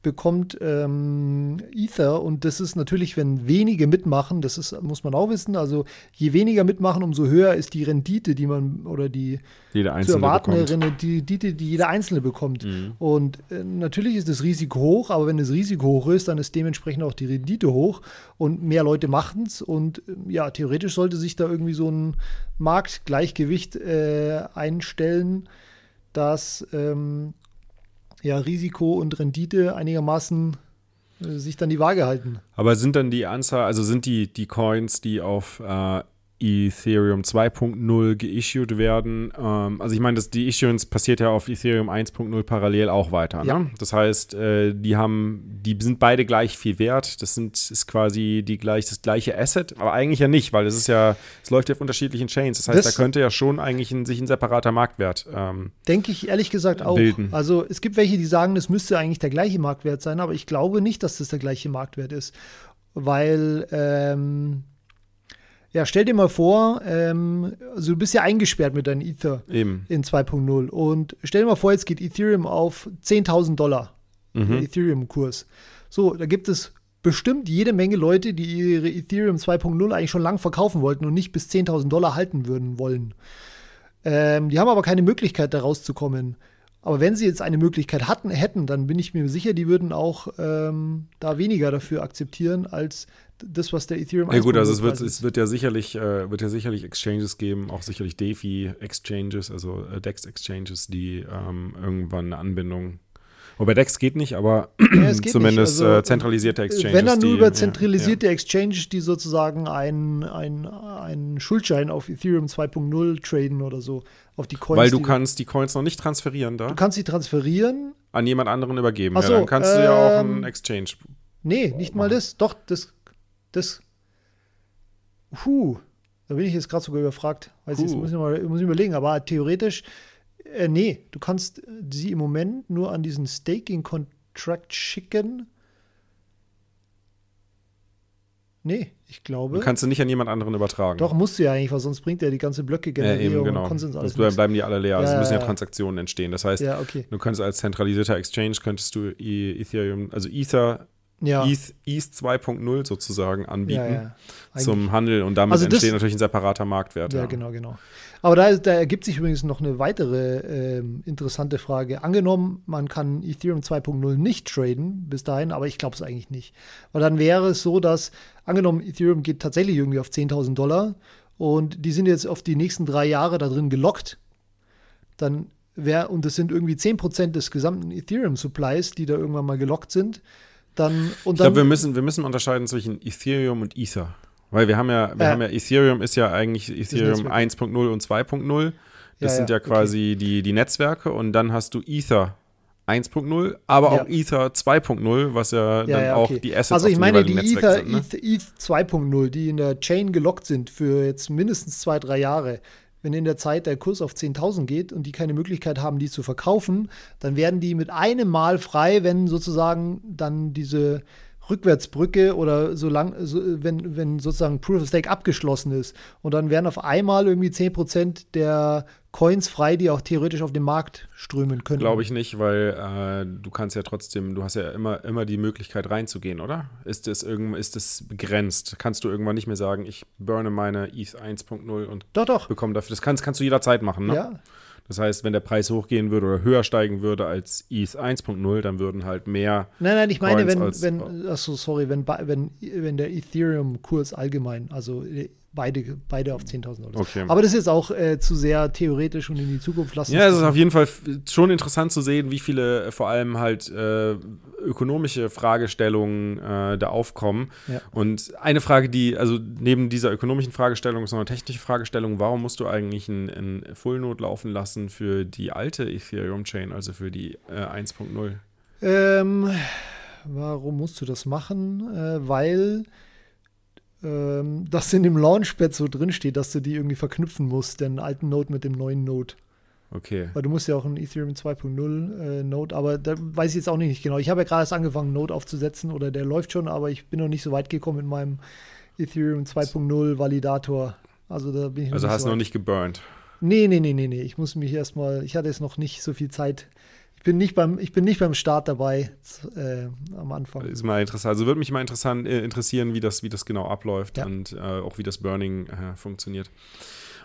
bekommt ähm, Ether. Und das ist natürlich, wenn wenige mitmachen, das ist, muss man auch wissen, also je weniger mitmachen, umso höher ist die Rendite, die man oder die zu erwartende Rendite, die jeder Einzelne bekommt. Mhm. Und äh, natürlich ist das Risiko hoch, aber wenn das Risiko hoch ist, dann ist dementsprechend auch die Rendite hoch. Und mehr Leute machen es und äh, ja, theoretisch sollte sich da irgendwie so ein Marktgleichgewicht äh, einstellen, dass ähm, ja, Risiko und Rendite einigermaßen äh, sich dann die Waage halten. Aber sind dann die Anzahl, also sind die, die Coins, die auf äh, Ethereum 2.0 geissued werden. Ähm, also ich meine, die Issuance passiert ja auf Ethereum 1.0 parallel auch weiter. Ne? Ja. Das heißt, äh, die haben, die sind beide gleich viel wert. Das sind, ist quasi die gleich, das gleiche Asset, aber eigentlich ja nicht, weil es ist ja, es läuft ja auf unterschiedlichen Chains. Das heißt, das da könnte ja schon eigentlich ein, sich ein separater Marktwert ähm, Denke ich ehrlich gesagt auch. Bilden. Also es gibt welche, die sagen, das müsste eigentlich der gleiche Marktwert sein, aber ich glaube nicht, dass das der gleiche Marktwert ist. Weil ähm, ja, stell dir mal vor, ähm, also du bist ja eingesperrt mit deinem Ether Eben. in 2.0 und stell dir mal vor, jetzt geht Ethereum auf 10.000 Dollar, mhm. Ethereum-Kurs. So, da gibt es bestimmt jede Menge Leute, die ihre Ethereum 2.0 eigentlich schon lang verkaufen wollten und nicht bis 10.000 Dollar halten würden wollen. Ähm, die haben aber keine Möglichkeit, da rauszukommen. Aber wenn sie jetzt eine Möglichkeit hatten, hätten, dann bin ich mir sicher, die würden auch ähm, da weniger dafür akzeptieren, als das, was der Ethereum Ja gut, also es wird, es wird ja sicherlich, äh, wird ja sicherlich Exchanges geben, auch sicherlich DeFi-Exchanges, also äh, DEX-Exchanges, die ähm, irgendwann eine Anbindung Wobei DEX geht nicht, aber ja, geht zumindest nicht. Also, äh, zentralisierte Exchanges. Wenn dann nur über zentralisierte ja, ja. Exchanges, die sozusagen einen ein Schuldschein auf Ethereum 2.0 traden oder so, auf die Coins. Weil du kannst die Coins noch nicht transferieren da. Du kannst sie transferieren. An jemand anderen übergeben. Ach so, ja, dann kannst ähm, du ja auch einen ähm, Exchange. Nee, nicht mal das. Doch, das das. Puh, da bin ich jetzt gerade sogar überfragt. Weiß ich, muss, ich mal, muss ich überlegen, aber theoretisch Äh, nee, du kannst sie im Moment nur an diesen Staking-Contract schicken. Nee, ich glaube. Du kannst sie nicht an jemand anderen übertragen. Doch, musst du ja eigentlich, weil sonst bringt er die ganze Blöcke Generierung ja, eben, genau. Konsens alles. Sonst bleiben die alle leer. Also ja, also müssen ja, Transaktionen entstehen. Das heißt, ja, okay. du könntest als zentralisierter Exchange könntest du Ethereum, also Ether ja. ETH, ETH 2.0 sozusagen anbieten ja, zum Handel und damit also das, entsteht natürlich ein separater Marktwert. Ja, genau, genau. Aber da, da, ergibt sich übrigens noch eine weitere äh, interessante Frage. Angenommen, man kann Ethereum 2.0 nicht traden bis dahin, aber ich glaube es eigentlich nicht. Weil dann wäre es so, dass, angenommen, Ethereum geht tatsächlich irgendwie auf 10.000 Dollar und die sind jetzt auf die nächsten drei Jahre da drin gelockt, dann wäre, und das sind irgendwie 10% des gesamten Ethereum-Supplies, die da irgendwann mal gelockt sind, dann, und ich glaube, wir müssen, wir müssen unterscheiden zwischen Ethereum und Ether. Weil wir haben ja, wir äh, haben ja, Ethereum ist ja eigentlich Ethereum 1.0 und 2.0. Das ja, sind ja, ja quasi okay. die, die Netzwerke und dann hast du Ether 1.0, aber ja. auch Ether 2.0, was ja, dann okay. auch die Assets Also ich meine, die Ether, sind, ne? Ether, ETH 2.0, die in der Chain gelockt sind für jetzt mindestens zwei, drei Jahre, wenn in der Zeit der Kurs auf 10.000 geht und die keine Möglichkeit haben, die zu verkaufen, dann werden die mit einem Mal frei, wenn sozusagen dann diese Rückwärtsbrücke oder so lang, so, wenn, wenn sozusagen Proof of Stake abgeschlossen ist. Und dann werden auf einmal irgendwie 10% der Coins frei, die auch theoretisch auf den Markt strömen können. Glaube ich nicht, weil äh, du kannst ja trotzdem, du hast ja immer, immer die Möglichkeit reinzugehen, oder? Ist das, irgend, ist begrenzt? Kannst du irgendwann nicht mehr sagen, ich burne meine ETH 1.0 und doch, doch. bekomme dafür. Das kannst, kannst du jederzeit machen, ne? Ja. Das heißt, wenn der Preis hochgehen würde oder höher steigen würde als ETH 1.0, dann würden halt mehr. Nein, nein, ich meine, Coins wenn, wenn, achso, sorry, wenn, wenn, wenn der Ethereum-Kurs allgemein, also beide, beide auf 10.000 Dollar. Okay. Aber das ist auch äh, zu sehr theoretisch und in die Zukunft lassen. Ja, es ist auf jeden Fall schon interessant zu sehen, wie viele äh, vor allem halt äh, ökonomische Fragestellungen äh, da aufkommen. Ja. Und eine Frage, die, also neben dieser ökonomischen Fragestellung ist noch eine technische Fragestellung, warum musst du eigentlich ein, ein Full Node laufen lassen für die alte Ethereum-Chain, also für die 1.0? Äh, ähm, warum musst du das machen? Äh, weil ähm, dass in dem Launchpad so drin steht, dass du die irgendwie verknüpfen musst, den alten Node mit dem neuen Node. Okay. Weil du musst ja auch einen Ethereum 2.0 äh, Node, aber da weiß ich jetzt auch nicht genau. Ich habe ja gerade erst angefangen, Node aufzusetzen oder der läuft schon, aber ich bin noch nicht so weit gekommen mit meinem Ethereum 2.0 Validator. Also da bin ich noch Also hast du so noch nicht geburnt? Nee, nee, nee, nee, nee. Ich muss mich erstmal, ich hatte jetzt noch nicht so viel Zeit, ich bin nicht beim, ich bin nicht beim Start dabei äh, am Anfang. Ist mal interessant. Also würde mich mal interessant, äh, interessieren, wie das, wie das genau abläuft ja. und äh, auch wie das Burning äh, funktioniert.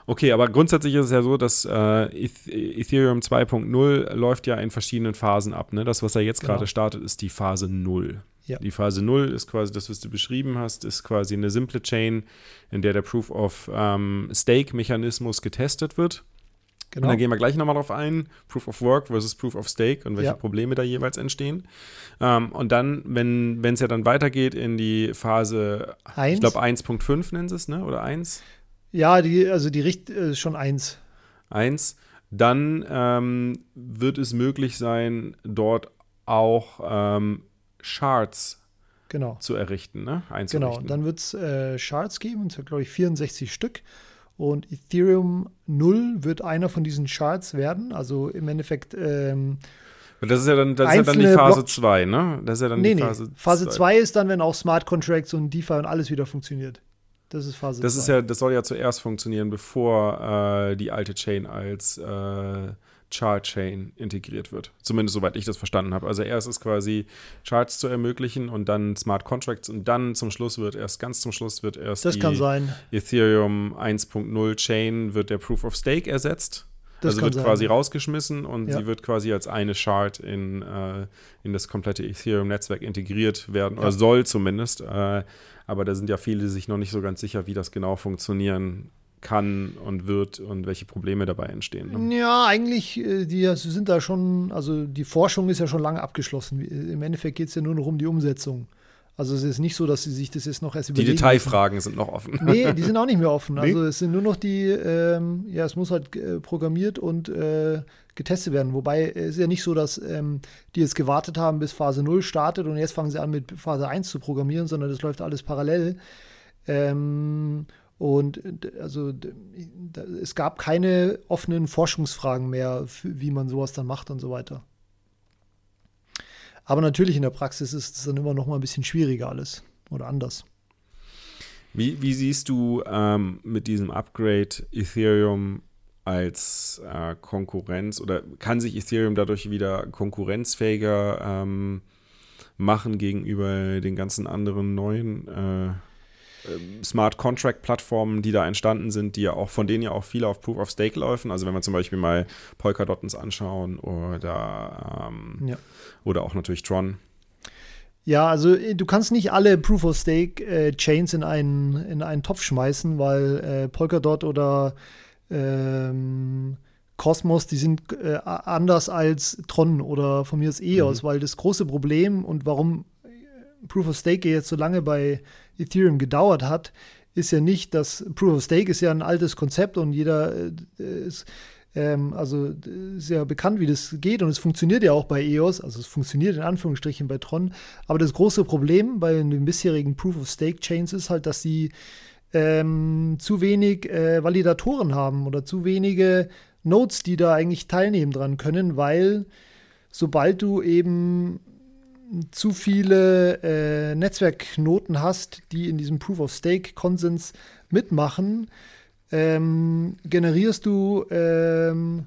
Okay, aber grundsätzlich ist es ja so, dass äh, Ethereum 2.0 läuft ja in verschiedenen Phasen ab. Ne? Das, was er jetzt genau. gerade startet, ist die Phase 0. Ja. Die Phase 0 ist quasi das, was du beschrieben hast, ist quasi eine simple Chain, in der der Proof of ähm, Stake-Mechanismus getestet wird. Genau. Und dann gehen wir gleich nochmal drauf ein, Proof of Work versus Proof of Stake und welche ja. Probleme da jeweils entstehen. Ähm, und dann, wenn es ja dann weitergeht in die Phase, eins. ich glaube 1.5 nennen sie es, ne? Oder 1? Ja, die, also die Richt äh, schon 1. 1. Dann ähm, wird es möglich sein, dort auch ähm, Shards genau. zu errichten, ne? Genau, dann wird es äh, Shards geben, glaube ich 64 Stück. Und Ethereum 0 wird einer von diesen Charts werden. Also im Endeffekt. Ähm, das ist ja dann, das ist ja dann die Phase 2, ne? Das ist ja dann nee, die Phase 2. Nee. Phase 2 ist dann, wenn auch Smart Contracts und DeFi und alles wieder funktioniert. Das ist Phase 2. Das ist ja, das soll ja zuerst funktionieren, bevor äh, die alte Chain als äh, Chart-Chain integriert wird. Zumindest soweit ich das verstanden habe. Also erst ist quasi Charts zu ermöglichen und dann Smart Contracts und dann zum Schluss wird erst, ganz zum Schluss wird erst das die Ethereum 1.0 Chain wird der Proof of Stake ersetzt. Das also wird sein. quasi rausgeschmissen und ja. sie wird quasi als eine Chart in, äh, in das komplette Ethereum-Netzwerk integriert werden, ja. oder soll zumindest. Äh, aber da sind ja viele sich noch nicht so ganz sicher, wie das genau funktionieren kann und wird und welche Probleme dabei entstehen. Ne? Ja, eigentlich, äh, die sind da schon, also die Forschung ist ja schon lange abgeschlossen. Im Endeffekt geht es ja nur noch um die Umsetzung. Also es ist nicht so, dass sie sich das jetzt noch erst überlegen. Die Detailfragen müssen. sind noch offen. Nee, die sind auch nicht mehr offen. Also nee? es sind nur noch die, ähm, ja, es muss halt äh, programmiert und äh, getestet werden. Wobei es ist ja nicht so, dass ähm, die jetzt gewartet haben, bis Phase 0 startet und jetzt fangen sie an mit Phase 1 zu programmieren, sondern das läuft alles parallel. Ähm, Und also es gab keine offenen Forschungsfragen mehr, wie man sowas dann macht und so weiter. Aber natürlich in der Praxis ist es dann immer noch mal ein bisschen schwieriger alles oder anders. Wie, wie siehst du ähm, mit diesem Upgrade Ethereum als äh, Konkurrenz oder kann sich Ethereum dadurch wieder konkurrenzfähiger ähm, machen gegenüber den ganzen anderen neuen äh, Smart Contract Plattformen, die da entstanden sind, die ja auch, von denen ja auch viele auf Proof of Stake laufen. Also wenn wir zum Beispiel mal Polkadot uns anschauen oder, ähm, ja. oder auch natürlich Tron. Ja, also äh, du kannst nicht alle Proof of Stake äh, Chains in einen, in einen Topf schmeißen, weil äh, Polkadot oder ähm, Cosmos, die sind äh, anders als Tron oder von mir ist EOS, mhm. weil das große Problem und warum Proof of Stake jetzt so lange bei Ethereum gedauert hat, ist ja nicht, dass Proof of Stake ist ja ein altes Konzept und jeder äh, ist, ähm, also ist ja bekannt, wie das geht und es funktioniert ja auch bei EOS, also es funktioniert in Anführungsstrichen bei Tron. Aber das große Problem bei den bisherigen Proof of Stake Chains ist halt, dass sie ähm, zu wenig äh, Validatoren haben oder zu wenige Nodes, die da eigentlich teilnehmen dran können, weil sobald du eben zu viele äh, Netzwerkknoten hast, die in diesem Proof of Stake Konsens mitmachen, ähm, generierst du ähm,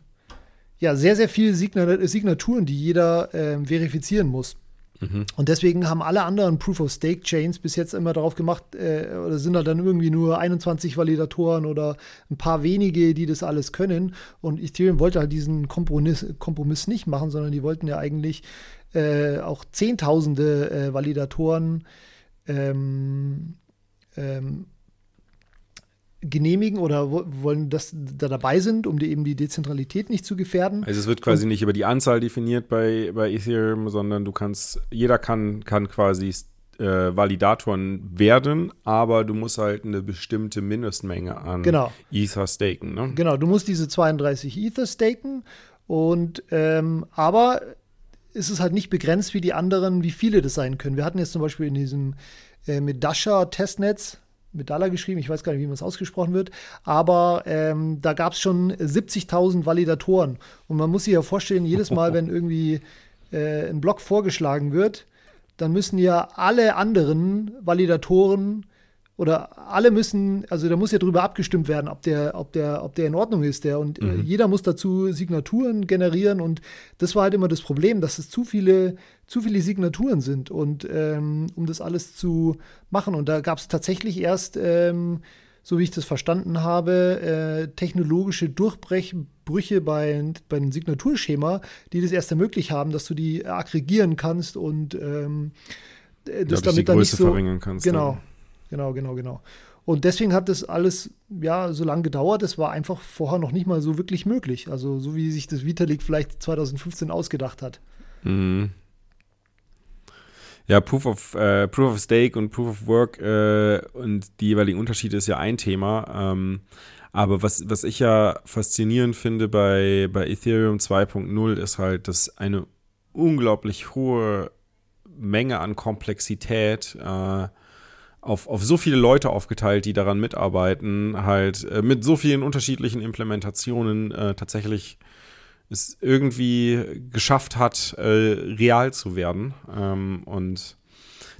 ja sehr, sehr viele Signaturen, die jeder ähm, verifizieren muss. Mhm. Und deswegen haben alle anderen Proof of Stake Chains bis jetzt immer darauf gemacht, äh, oder sind da dann irgendwie nur 21 Validatoren oder ein paar wenige, die das alles können. Und Ethereum wollte halt diesen Kompromiss, Kompromiss nicht machen, sondern die wollten ja eigentlich äh, auch Zehntausende äh, Validatoren ähm, ähm, genehmigen oder wollen, dass da dabei sind, um die, eben die Dezentralität nicht zu gefährden. Also es wird quasi Und, nicht über die Anzahl definiert bei, bei Ethereum, sondern du kannst, jeder kann, kann quasi äh, Validatoren werden, aber du musst halt eine bestimmte Mindestmenge an genau. Ether staken. Ne? Genau, du musst diese 32 Ether staken und ähm, aber ist es halt nicht begrenzt wie die anderen, wie viele das sein können. Wir hatten jetzt zum Beispiel in diesem äh, mit Dasha Testnetz, mit Dollar geschrieben, ich weiß gar nicht, wie man es ausgesprochen wird, aber ähm, da gab es schon 70.000 Validatoren. Und man muss sich ja vorstellen, jedes Mal, wenn irgendwie äh, ein Block vorgeschlagen wird, dann müssen ja alle anderen Validatoren oder alle müssen, also da muss ja drüber abgestimmt werden, ob der, ob der, ob der in Ordnung ist, der und äh, mhm. jeder muss dazu Signaturen generieren und das war halt immer das Problem, dass es zu viele, zu viele Signaturen sind und ähm, um das alles zu machen und da gab es tatsächlich erst, ähm, so wie ich das verstanden habe, äh, technologische Durchbrüche bei, bei einem Signaturschema, die das erst ermöglicht haben, dass du die aggregieren kannst und ähm, das ja, damit dann nicht so verringern kannst. Genau. Ja Genau, genau, genau. Und deswegen hat das alles ja so lange gedauert. Es war einfach vorher noch nicht mal so wirklich möglich. Also so wie sich das Vitalik vielleicht 2015 ausgedacht hat. Mhm. Ja, Proof of, äh, Proof of Stake und Proof of Work äh, und die jeweiligen Unterschiede ist ja ein Thema. Ähm, aber was, was ich ja faszinierend finde bei, bei Ethereum 2.0 ist halt, dass eine unglaublich hohe Menge an Komplexität äh, auf, auf so viele Leute aufgeteilt, die daran mitarbeiten, halt äh, mit so vielen unterschiedlichen Implementationen äh, tatsächlich es irgendwie geschafft hat, äh, real zu werden. Ähm, und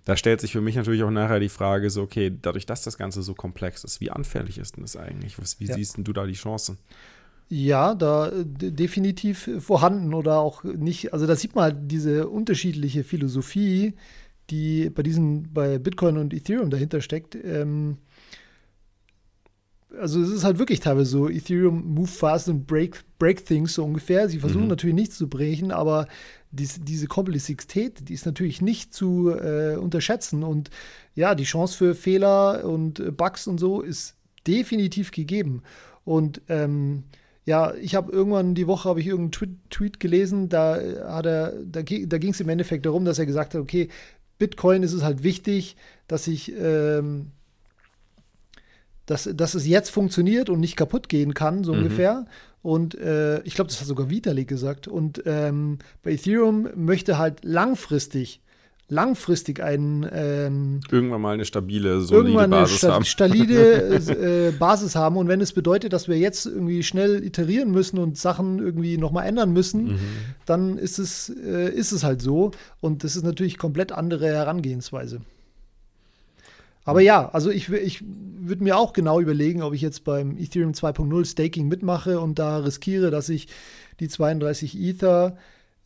da stellt sich für mich natürlich auch nachher die Frage, so, okay, dadurch, dass das Ganze so komplex ist, wie anfällig ist denn das eigentlich? Was, wie ja. siehst du da die Chancen? Ja, da äh, definitiv vorhanden oder auch nicht. Also da sieht man halt diese unterschiedliche Philosophie, die bei diesen, bei Bitcoin und Ethereum dahinter steckt. Ähm, also es ist halt wirklich teilweise so, Ethereum move fast and break, break things so ungefähr. Sie versuchen mhm. natürlich nichts zu brechen, aber dies, diese Komplexität, die ist natürlich nicht zu äh, unterschätzen. Und ja, die Chance für Fehler und äh, Bugs und so ist definitiv gegeben. Und ähm, ja, ich habe irgendwann die Woche habe ich irgendeinen Tweet, Tweet gelesen, da hat er, da, da ging es im Endeffekt darum, dass er gesagt hat, okay, Bitcoin ist es halt wichtig, dass ich, ähm, dass, dass es jetzt funktioniert und nicht kaputt gehen kann, so mhm. ungefähr. Und äh, ich glaube, das hat sogar Vitalik gesagt. Und ähm, bei Ethereum möchte halt langfristig langfristig ein ähm, irgendwann mal eine stabile, solide irgendwann Basis eine sta haben. stabile äh, Basis haben. Und wenn es bedeutet, dass wir jetzt irgendwie schnell iterieren müssen und Sachen irgendwie nochmal ändern müssen, Mhm. dann ist es, äh, ist es halt so. Und das ist natürlich komplett andere Herangehensweise. Aber ja, also ich, ich würde mir auch genau überlegen, ob ich jetzt beim Ethereum 2.0 Staking mitmache und da riskiere, dass ich die 32 Ether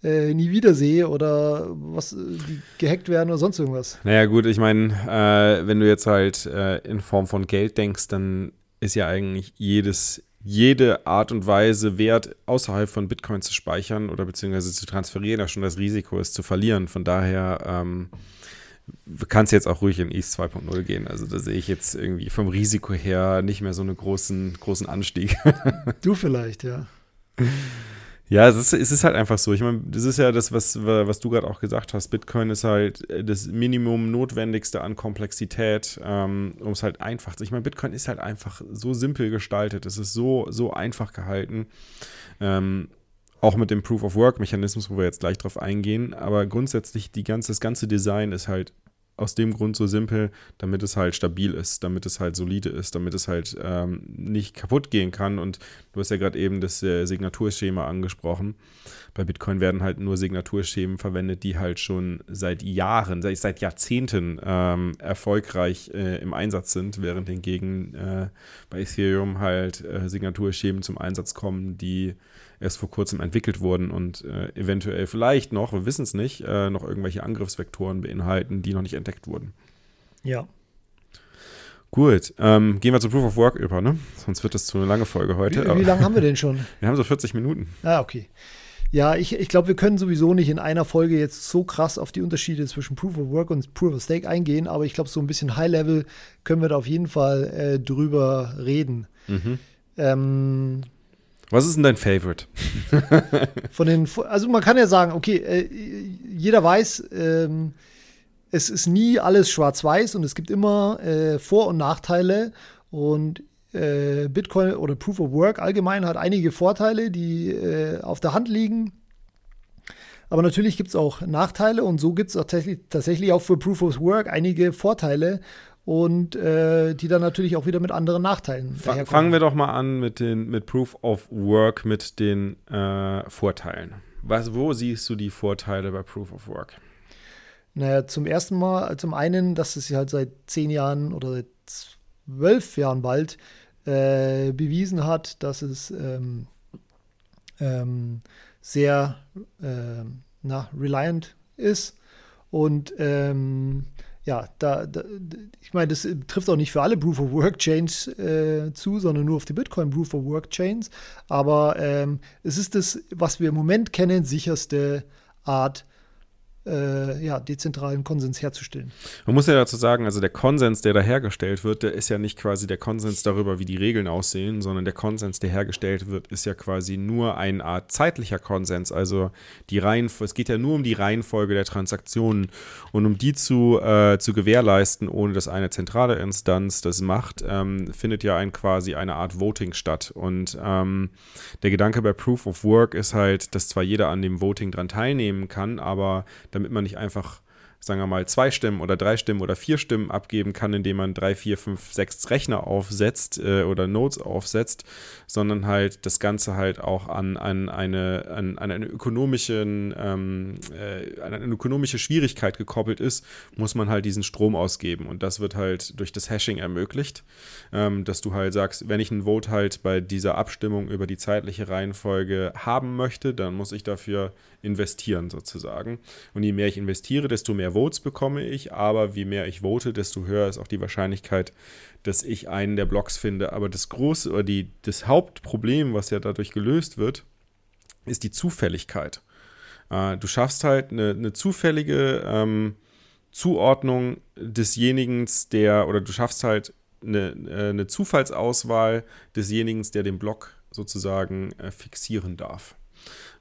äh, nie wiedersehe oder was, äh, die gehackt werden oder sonst irgendwas. Naja, gut, ich meine, äh, wenn du jetzt halt äh, in Form von Geld denkst, dann ist ja eigentlich jedes, jede Art und Weise, Wert außerhalb von Bitcoin zu speichern oder beziehungsweise zu transferieren, ja schon das Risiko ist zu verlieren. Von daher ähm, kannst du jetzt auch ruhig in ETH 2.0 gehen. Also da sehe ich jetzt irgendwie vom Risiko her nicht mehr so einen großen, großen Anstieg. Du vielleicht, ja. Ja, es ist, es ist halt einfach so. Ich meine, das ist ja das, was, was du gerade auch gesagt hast. Bitcoin ist halt äh, das Minimum Notwendigste an Komplexität, ähm, um es halt einfach zu. Ich meine, Bitcoin ist halt einfach so simpel gestaltet. Es ist so, so einfach gehalten. Ähm, auch mit dem Proof of Work-Mechanismus, wo wir jetzt gleich drauf eingehen. Aber grundsätzlich, die ganze, das ganze Design ist halt aus dem Grund so simpel, damit es halt stabil ist, damit es halt solide ist, damit es halt ähm, nicht kaputt gehen kann. Und du hast ja gerade eben das äh, Signaturschema angesprochen. Bei Bitcoin werden halt nur Signaturschemen verwendet, die halt schon seit Jahren, seit, seit Jahrzehnten ähm, erfolgreich äh, im Einsatz sind, während hingegen äh, bei Ethereum halt äh, Signaturschemen zum Einsatz kommen, die erst vor kurzem entwickelt wurden und äh, eventuell vielleicht noch, wir wissen es nicht, äh, noch irgendwelche Angriffsvektoren beinhalten, die noch nicht entdeckt wurden. Ja. Gut, ähm, gehen wir zu Proof of Work über, ne? Sonst wird das zu eine lange Folge heute. Wie, wie lange haben wir denn schon? wir haben so 40 Minuten. Ah, okay. Ja, ich, ich glaube, wir können sowieso nicht in einer Folge jetzt so krass auf die Unterschiede zwischen Proof of Work und Proof of Stake eingehen, aber ich glaube, so ein bisschen High-Level können wir da auf jeden Fall äh, drüber reden. Mhm. Ähm, Was ist denn dein Favorite? von den, also man kann ja sagen, okay, äh, jeder weiß, ähm, es ist nie alles schwarz-weiß und es gibt immer äh, Vor- und Nachteile und äh, Bitcoin oder Proof of Work allgemein hat einige Vorteile, die äh, auf der Hand liegen. Aber natürlich gibt es auch Nachteile und so gibt es tatsächlich, tatsächlich auch für Proof of Work einige Vorteile und äh, die dann natürlich auch wieder mit anderen Nachteilen fangen wir doch mal an mit, den, mit Proof of Work, mit den äh, Vorteilen. Was, wo siehst du die Vorteile bei Proof of Work? Naja, zum ersten Mal, zum einen, dass es halt seit zehn Jahren oder seit zwölf Jahren bald äh, bewiesen hat, dass es ähm, ähm, sehr ähm, na, reliant ist. Und ähm, ja, da, da ich meine, das trifft auch nicht für alle Proof of Work Chains äh, zu, sondern nur auf die Bitcoin Proof of Work Chains. Aber ähm, es ist das, was wir im Moment kennen, sicherste Art, äh, ja, dezentralen Konsens herzustellen. Man muss ja dazu sagen, also der Konsens, der da hergestellt wird, der ist ja nicht quasi der Konsens darüber, wie die Regeln aussehen, sondern der Konsens, der hergestellt wird, ist ja quasi nur eine Art zeitlicher Konsens. Also die Reihenfolge, es geht ja nur um die Reihenfolge der Transaktionen und um die zu, äh, zu gewährleisten, ohne dass eine zentrale Instanz das macht, ähm, findet ja ein quasi eine Art Voting statt. Und ähm, der Gedanke bei Proof of Work ist halt, dass zwar jeder an dem Voting dran teilnehmen kann, aber damit man nicht einfach, sagen wir mal, zwei Stimmen oder drei Stimmen oder vier Stimmen abgeben kann, indem man drei, vier, fünf, sechs Rechner aufsetzt äh, oder Nodes aufsetzt, sondern halt das Ganze halt auch an, an, eine, an, an eine ökonomischen, ähm, äh, an eine ökonomische Schwierigkeit gekoppelt ist, muss man halt diesen Strom ausgeben. Und das wird halt durch das Hashing ermöglicht, ähm, dass du halt sagst, wenn ich ein Vote halt bei dieser Abstimmung über die zeitliche Reihenfolge haben möchte, dann muss ich dafür investieren sozusagen. Und je mehr ich investiere, desto mehr Votes bekomme ich, aber je mehr ich vote, desto höher ist auch die Wahrscheinlichkeit, dass ich einen der Blocks finde. Aber das große oder die, das Hauptproblem, was ja dadurch gelöst wird, ist die Zufälligkeit. Äh, du schaffst halt eine, eine zufällige ähm, Zuordnung desjenigen, der, oder du schaffst halt eine, eine Zufallsauswahl desjenigen, der den Block sozusagen äh, fixieren darf.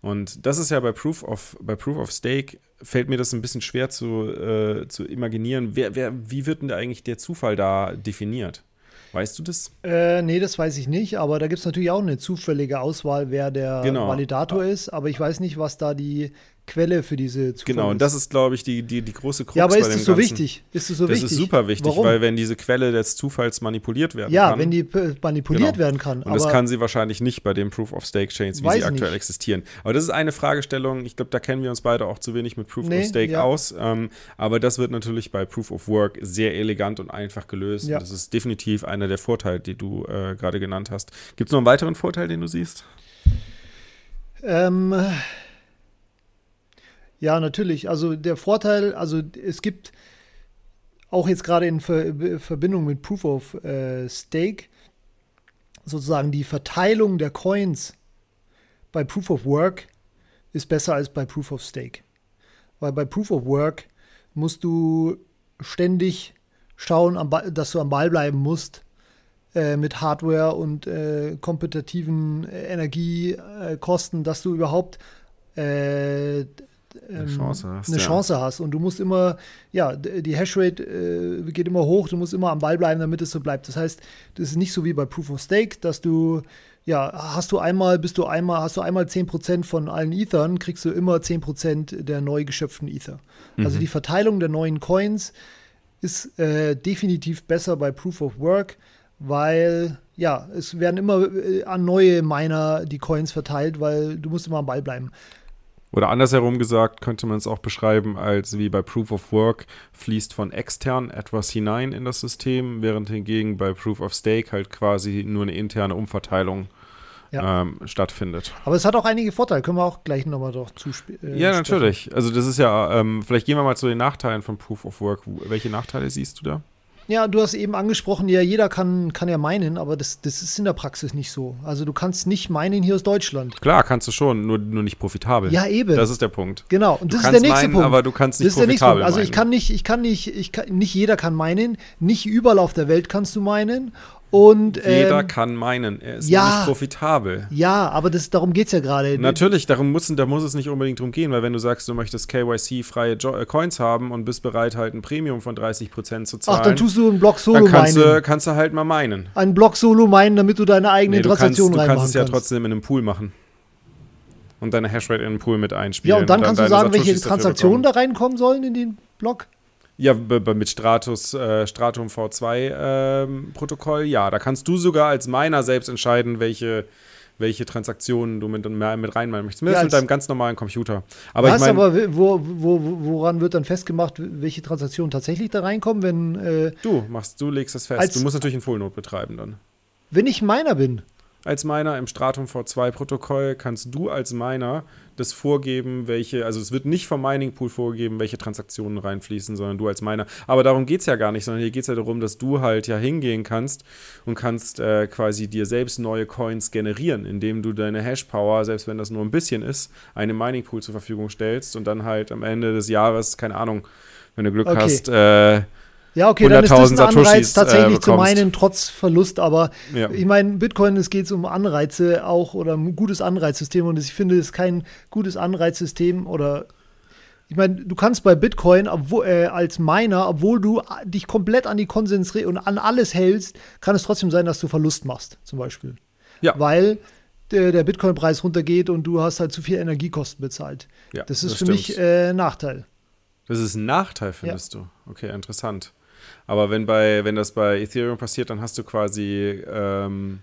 Und das ist ja bei Proof of, bei Proof of Stake, fällt mir das ein bisschen schwer zu, äh, zu imaginieren. Wer, wer, wie wird denn da eigentlich der Zufall da definiert? Weißt du das? Äh, nee, das weiß ich nicht, aber da gibt es natürlich auch eine zufällige Auswahl, wer der Genau. Validator ist, aber ich weiß nicht, was da die Quelle für diese Zufall Genau, und das ist, glaube ich, die, die, die große Krux Ja, aber ist es so wichtig? Ist es so das wichtig? ist super wichtig, Warum? weil wenn diese Quelle des Zufalls manipuliert werden ja, kann. Ja, wenn die manipuliert genau. werden kann. Und das kann sie wahrscheinlich nicht bei den Proof-of-Stake-Chains, wie sie aktuell nicht. existieren. Aber das ist eine Fragestellung, ich glaube, da kennen wir uns beide auch zu wenig mit Proof-of-Stake nee, ja. aus. Ähm, aber das wird natürlich bei Proof-of-Work sehr elegant und einfach gelöst. Ja. Und das ist definitiv einer der Vorteile, die du äh, gerade genannt hast. Gibt es noch einen weiteren Vorteil, den du siehst? Ähm, ja, natürlich. Also der Vorteil, also es gibt auch jetzt gerade in Ver Verbindung mit Proof of äh, Stake sozusagen die Verteilung der Coins bei Proof of Work ist besser als bei Proof of Stake. Weil bei Proof of Work musst du ständig schauen, dass du am Ball bleiben musst äh, mit Hardware und äh, kompetitiven Energiekosten, dass du überhaupt äh, eine, Chance hast, eine ja. Chance hast. Und du musst immer, ja, die Hashrate äh, geht immer hoch, du musst immer am Ball bleiben, damit es so bleibt. Das heißt, das ist nicht so wie bei Proof of Stake, dass du, ja, hast du einmal, bist du einmal, hast du einmal 10% von allen Ethern, kriegst du immer 10% der neu geschöpften Ether. Also mhm. Also die Verteilung der neuen Coins ist äh, definitiv besser bei Proof of Work weil ja, es werden immer äh, an neue Miner die Coins verteilt, weil du musst immer am Ball bleiben. Oder andersherum gesagt, könnte man es auch beschreiben, als wie bei Proof of Work fließt von extern etwas hinein in das System, während hingegen bei Proof of Stake halt quasi nur eine interne Umverteilung ja. ähm, stattfindet. Aber es hat auch einige Vorteile, können wir auch gleich nochmal doch zuspielen. Äh, ja, natürlich. Also das ist ja, ähm, vielleicht gehen wir mal zu den Nachteilen von Proof of Work. Welche Nachteile siehst du da? Ja, du hast eben angesprochen, ja, jeder kann, kann ja meinen, aber das, das ist in der Praxis nicht so. Also du kannst nicht meinen hier aus Deutschland. Klar, kannst du schon, nur, nur nicht profitabel. Ja, eben. Das ist der Punkt. Genau, und das ist der nächste meinen, Punkt. Aber du kannst nicht das ist profitabel der nächste Punkt. Also ich kann nicht, ich kann nicht, ich kann, nicht jeder kann meinen, nicht überall auf der Welt kannst du meinen und, Jeder ähm, kann meinen, er ist ja, nicht profitabel. Ja, aber das, darum geht es ja gerade. Natürlich, darum muss, da muss es nicht unbedingt drum gehen, weil wenn du sagst, du möchtest KYC-freie äh, Coins haben und bist bereit, halt ein Premium von 30% zu zahlen. Ach, dann tust du einen Block Solo dann kannst meinen. Du, kannst du halt mal meinen. Einen Block Solo meinen, damit du deine eigene nee, Transaktion reinmachen kannst. Du kannst es ja trotzdem in einem Pool machen. Und deine Hashrate in den Pool mit einspielen. Ja, und dann, und dann kannst du sagen, welche Transaktionen da reinkommen sollen in den Block? Ja, mit Stratus, äh, Stratum V2-Protokoll, ähm, ja. Da kannst du sogar als Miner selbst entscheiden, welche, welche Transaktionen du mit, mit reinmachen möchtest. Zumindest ja, mit deinem ganz normalen Computer. Aber was, ich mein, aber wo, wo, woran wird dann festgemacht, welche Transaktionen tatsächlich da reinkommen, wenn. Äh, du machst, du legst das fest. du musst natürlich einen Full Node betreiben dann. Wenn ich Miner bin als Miner im Stratum V2-Protokoll kannst du als Miner das vorgeben, welche, also es wird nicht vom Mining Pool vorgegeben, welche Transaktionen reinfließen, sondern du als Miner. Aber darum geht es ja gar nicht, sondern hier geht es ja darum, dass du halt ja hingehen kannst und kannst äh, quasi dir selbst neue Coins generieren, indem du deine Hash-Power, selbst wenn das nur ein bisschen ist, einem Mining Pool zur Verfügung stellst und dann halt am Ende des Jahres, keine Ahnung, wenn du Glück okay. hast, äh, ja, okay, dann ist das ein Anreiz tatsächlich äh, zu meinen, trotz Verlust. Aber ja. ich meine, Bitcoin, es geht um Anreize auch oder ein gutes Anreizsystem. Und ich finde, es ist kein gutes Anreizsystem oder ich meine, du kannst bei Bitcoin obwohl, äh, als Miner, obwohl du dich komplett an die Konsens und an alles hältst, kann es trotzdem sein, dass du Verlust machst, zum Beispiel. Ja. Weil der, der Bitcoin-Preis runtergeht und du hast halt zu viel Energiekosten bezahlt. Ja, das ist das für stimmt. mich äh, Nachteil. Das ist ein Nachteil, findest ja. du? Okay, interessant. Aber wenn bei, wenn das bei Ethereum passiert, dann hast du quasi, ähm,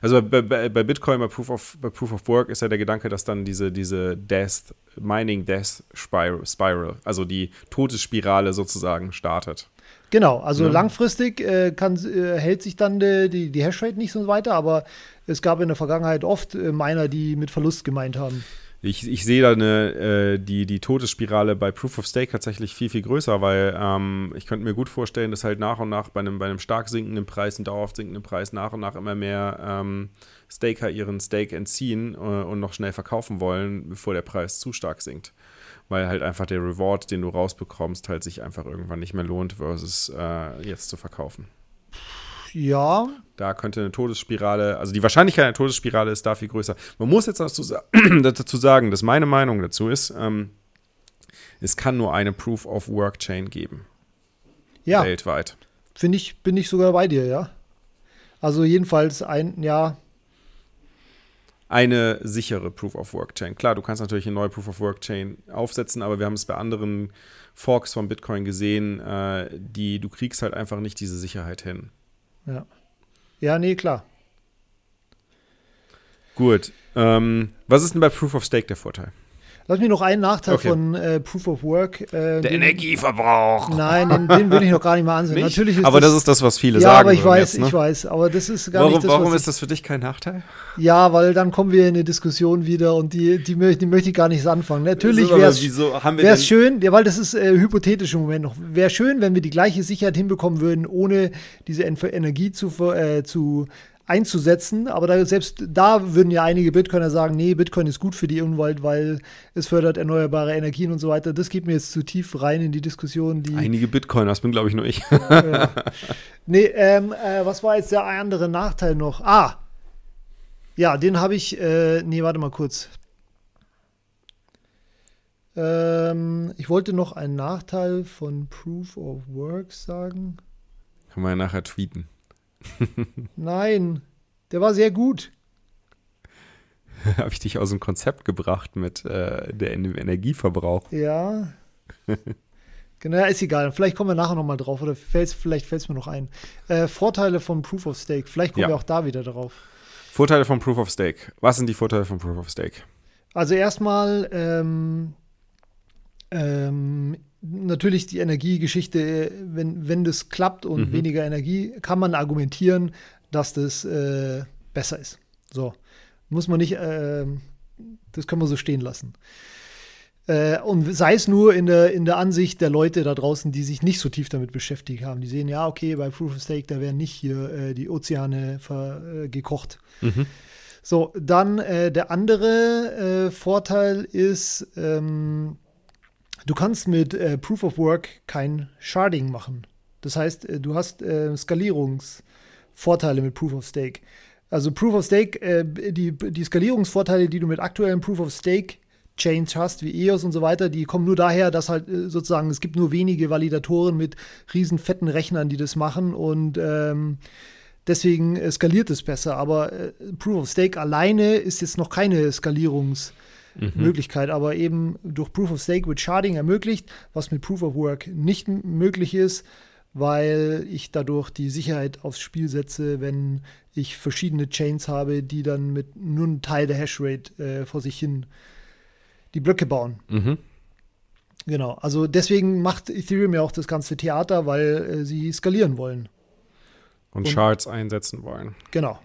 also bei, bei, bei, Bitcoin, bei Proof, of, bei Proof of Work ist ja der Gedanke, dass dann diese, diese Death, Mining Death Spiral, also die Todesspirale sozusagen startet. Genau, also ja. langfristig äh, kann, äh, hält sich dann die, die, die Hashrate nicht so weiter, aber es gab in der Vergangenheit oft äh, Miner, die mit Verlust gemeint haben. Ich, ich sehe da eine, äh, die, die Todesspirale bei Proof of Stake tatsächlich viel, viel größer, weil ähm, ich könnte mir gut vorstellen, dass halt nach und nach bei einem, bei einem stark sinkenden Preis, einem dauerhaft sinkenden Preis, nach und nach immer mehr ähm, Staker ihren Stake entziehen äh, und noch schnell verkaufen wollen, bevor der Preis zu stark sinkt. Weil halt einfach der Reward, den du rausbekommst, halt sich einfach irgendwann nicht mehr lohnt, versus äh, jetzt zu verkaufen. Ja. Da könnte eine Todesspirale, also die Wahrscheinlichkeit einer Todesspirale ist da viel größer. Man muss jetzt dazu, dazu sagen, dass meine Meinung dazu ist, ähm, es kann nur eine Proof of Work Chain geben. Ja. Weltweit. Finde ich, bin ich sogar bei dir, ja. Also jedenfalls ein, ja. eine sichere Proof of Work Chain. Klar, du kannst natürlich eine neue Proof of Work Chain aufsetzen, aber wir haben es bei anderen Forks von Bitcoin gesehen, äh, die du kriegst halt einfach nicht diese Sicherheit hin. Ja. Ja, nee, klar. Gut. Ähm, was ist denn bei Proof of Stake der Vorteil? Lass mich noch einen Nachteil okay. von äh, Proof of Work. Äh, der den, Energieverbrauch. Nein, den, den würde ich noch gar nicht mal ansehen. Nicht? Natürlich ist aber das, das, ist das, was viele ja, sagen. Ja, aber ich weiß, jetzt, ne? ich weiß. Aber das ist gar warum, nicht das, Warum ist das für dich kein Nachteil? Ja, weil dann kommen wir in eine Diskussion wieder und die, die, die möchte ich gar nicht anfangen. Natürlich wäre es schön, ja, weil das ist äh, hypothetisch im Moment noch. Wäre schön, wenn wir die gleiche Sicherheit hinbekommen würden, ohne diese Energie zu, äh, zu einzusetzen. Aber da, selbst da würden ja einige Bitcoiner sagen, nee, Bitcoin ist gut für die Umwelt, weil es fördert erneuerbare Energien und so weiter. Das geht mir jetzt zu tief rein in die Diskussion. Die, einige Bitcoiner, das bin glaube ich nur ich. ja. Nee, ähm, äh, was war jetzt der andere Nachteil noch? Ah, ja, den habe ich, äh, nee, warte mal kurz. Ähm, ich wollte noch einen Nachteil von Proof of Work sagen. Kann man ja nachher tweeten. Nein, der war sehr gut. Habe ich dich aus dem Konzept gebracht mit äh, dem Energieverbrauch. Ja. genau, ist egal. Vielleicht kommen wir nachher nochmal drauf oder fällt's, vielleicht fällt es mir noch ein. Äh, Vorteile von Proof of Stake. Vielleicht kommen ja. wir auch da wieder drauf. Vorteile von Proof of Stake. Was sind die Vorteile von Proof of Stake? Also erstmal ähm, ähm, natürlich die Energiegeschichte, wenn, wenn das klappt und mhm. weniger Energie, kann man argumentieren, dass das äh, besser ist. So. Muss man nicht, äh, das können wir so stehen lassen. Äh, und sei es nur in der, in der Ansicht der Leute da draußen, die sich nicht so tief damit beschäftigt haben. Die sehen, ja, okay, bei Proof of Stake, da werden nicht hier äh, die Ozeane äh, gekocht. Mhm. So, dann der andere Vorteil ist, ähm, Du kannst mit äh, Proof of Work kein Sharding machen. Das heißt, äh, du hast äh, Skalierungsvorteile mit Proof of Stake. Also Proof of Stake, äh, die, die Skalierungsvorteile, die du mit aktuellen Proof of Stake Chains hast, wie EOS und so weiter, die kommen nur daher, dass halt äh, sozusagen es gibt nur wenige Validatoren mit riesen fetten Rechnern, die das machen und ähm, deswegen äh, skaliert es besser. Aber Proof of Stake alleine ist jetzt noch keine Skalierungs- mhm. Möglichkeit, aber eben durch Proof of Stake wird Sharding ermöglicht, was mit Proof of Work nicht möglich ist, weil ich dadurch die Sicherheit aufs Spiel setze, wenn ich verschiedene Chains habe, die dann mit nur einem Teil der Hashrate äh, vor sich hin die Blöcke bauen. Mhm. Genau, also deswegen macht Ethereum ja auch das ganze Theater, weil äh, sie skalieren wollen. Und, Und Shards einsetzen wollen. Genau.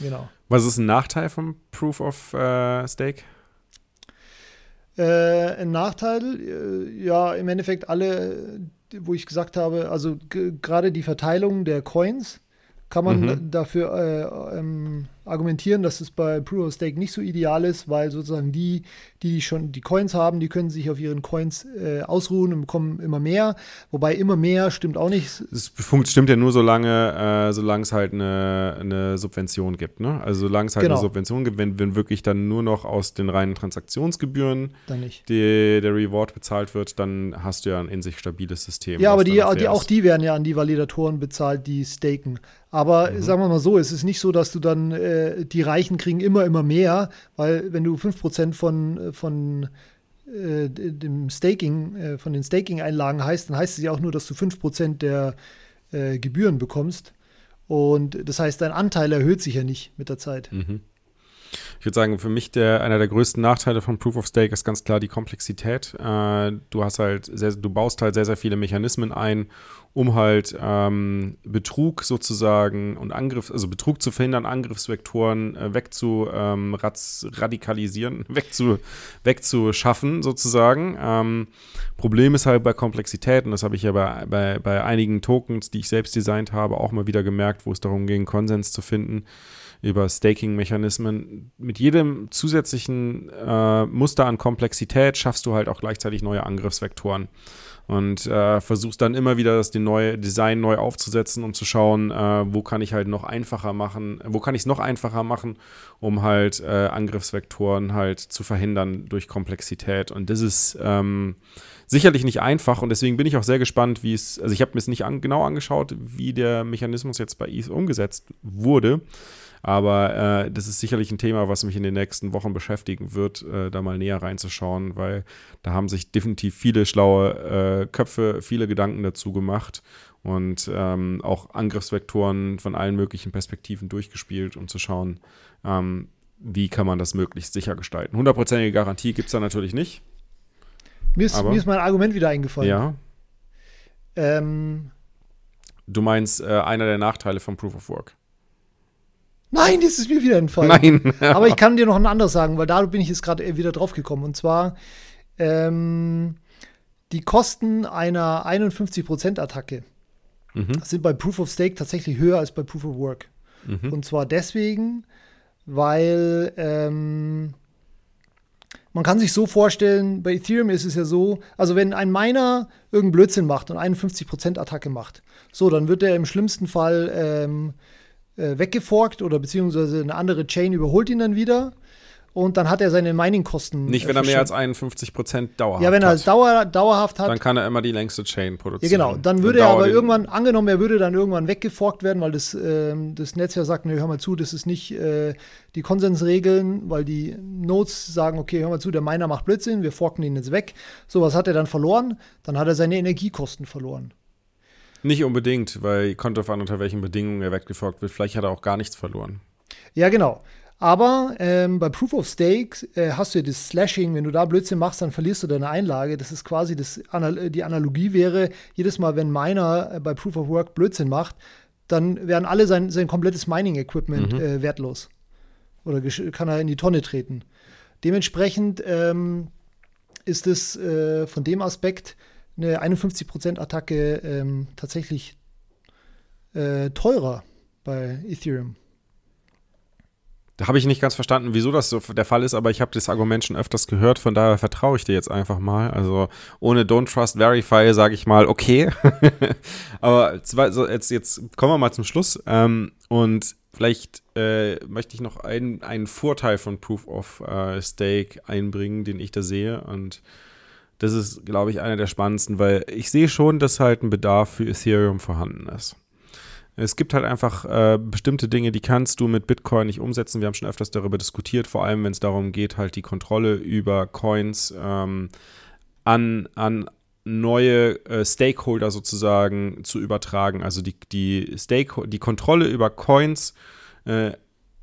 Genau. Was ist ein Nachteil vom Proof of äh, Stake? Äh, ein Nachteil, äh, ja, im Endeffekt alle, wo ich gesagt habe, also gerade die Verteilung der Coins kann man mhm. dafür äh, ähm, argumentieren, dass es bei Proof of Stake nicht so ideal ist, weil sozusagen die, die schon die Coins haben, die können sich auf ihren Coins äh, ausruhen und bekommen immer mehr. Wobei immer mehr stimmt auch nicht. Es stimmt ja nur, solange, äh, solange es halt eine, eine Subvention gibt. Ne? Also solange es halt genau. eine Subvention gibt, wenn, wenn wirklich dann nur noch aus den reinen Transaktionsgebühren die, der Reward bezahlt wird, dann hast du ja ein in sich stabiles System. Ja, aber die, die, auch die werden ja an die Validatoren bezahlt, die staken. Aber mhm. sagen wir mal so, es ist nicht so, dass du dann äh, äh, die Reichen kriegen immer, immer mehr, weil wenn du 5% von, von äh, dem Staking, äh, von den Staking-Einlagen heißt, dann heißt es ja auch nur, dass du 5% der äh, Gebühren bekommst. Und das heißt, dein Anteil erhöht sich ja nicht mit der Zeit. Mhm. Ich würde sagen, für mich der, einer der größten Nachteile von Proof of Stake ist ganz klar die Komplexität. Äh, du hast halt sehr, du baust halt sehr, sehr viele Mechanismen ein, um halt ähm, Betrug sozusagen und Angriff, also Betrug zu verhindern, Angriffsvektoren äh, wegzu ähm, radikalisieren, wegzu, wegzuschaffen sozusagen. Ähm, Problem ist halt bei Komplexität, und das habe ich ja bei, bei, bei einigen Tokens, die ich selbst designt habe, auch mal wieder gemerkt, wo es darum ging, Konsens zu finden über Staking-Mechanismen. Mit jedem zusätzlichen äh, Muster an Komplexität schaffst du halt auch gleichzeitig neue Angriffsvektoren und äh, versuchst dann immer wieder das neue Design neu aufzusetzen, um zu schauen, äh, wo kann ich halt noch einfacher machen, wo kann ich es noch einfacher machen, um halt äh, Angriffsvektoren halt zu verhindern durch Komplexität. Und das ist ähm, sicherlich nicht einfach und deswegen bin ich auch sehr gespannt, wie es, also ich habe mir es nicht an, genau angeschaut, wie der Mechanismus jetzt bei ETH umgesetzt wurde. Aber äh, das ist sicherlich ein Thema, was mich in den nächsten Wochen beschäftigen wird, äh, da mal näher reinzuschauen, weil da haben sich definitiv viele schlaue äh, Köpfe, viele Gedanken dazu gemacht und ähm, auch Angriffsvektoren von allen möglichen Perspektiven durchgespielt, um zu schauen, ähm, wie kann man das möglichst sicher gestalten. Hundertprozentige Garantie gibt es da natürlich nicht. Mir ist, mir ist mein Argument wieder eingefallen. Ja. Ähm, du meinst äh, einer der Nachteile von Proof of Work? Nein, das ist mir wieder entfallen. Nein. Aber ich kann dir noch ein anderes sagen, weil da bin ich jetzt gerade wieder drauf gekommen. Und zwar ähm, die Kosten einer 51%-Attacke mhm. sind bei Proof of Stake tatsächlich höher als bei Proof of Work. Mhm. Und zwar deswegen, weil ähm, man kann sich so vorstellen, bei Ethereum ist es ja so, also wenn ein Miner irgendeinen Blödsinn macht und 51% Attacke macht, so, dann wird er im schlimmsten Fall ähm, äh, weggeforkt oder beziehungsweise eine andere Chain überholt ihn dann wieder und dann hat er seine Mining-Kosten. Nicht, wenn er mehr als 51 Prozent dauerhaft hat. Ja, wenn er hat. Dauer, dauerhaft hat. Dann kann er immer die längste Chain produzieren. Ja, genau. Dann würde dann er aber irgendwann, angenommen, er würde dann irgendwann weggeforkt werden, weil das, äh, das Netz ja sagt, nee, hör mal zu, das ist nicht äh, die Konsensregeln, weil die Nodes sagen, okay, hör mal zu, der Miner macht Blödsinn, wir forken ihn jetzt weg. So, was hat er dann verloren? Dann hat er seine Energiekosten verloren. Nicht unbedingt, weil kommt auf an, unter welchen Bedingungen er weggeforkt wird. Vielleicht hat er auch gar nichts verloren. Ja, genau. Aber ähm, bei Proof of Stake äh, hast du ja das Slashing, wenn du da Blödsinn machst, dann verlierst du deine Einlage. Das ist quasi das, die Analogie wäre, jedes Mal, wenn Miner äh, bei Proof of Work Blödsinn macht, dann werden alle sein, sein komplettes Mining-Equipment mhm. äh, wertlos. Oder kann er in die Tonne treten. Dementsprechend ähm, ist es äh, von dem Aspekt eine 51%-Attacke ähm, tatsächlich äh, teurer bei Ethereum. Da habe ich nicht ganz verstanden, wieso das so der Fall ist, aber ich habe das Argument schon öfters gehört, von daher vertraue ich dir jetzt einfach mal. Also ohne Don't Trust Verify sage ich mal, okay. aber jetzt, jetzt kommen wir mal zum Schluss. Ähm, und vielleicht äh, möchte ich noch einen, Vorteil von Proof of äh, Stake einbringen, den ich da sehe. Und das ist, glaube ich, einer der spannendsten, weil ich sehe schon, dass halt ein Bedarf für Ethereum vorhanden ist. Es gibt halt einfach äh, bestimmte Dinge, die kannst du mit Bitcoin nicht umsetzen. Wir haben schon öfters darüber diskutiert, vor allem wenn es darum geht, halt die Kontrolle über Coins ähm, an, an neue äh, Stakeholder sozusagen zu übertragen. Also die, die, Stake die Kontrolle über Coins äh,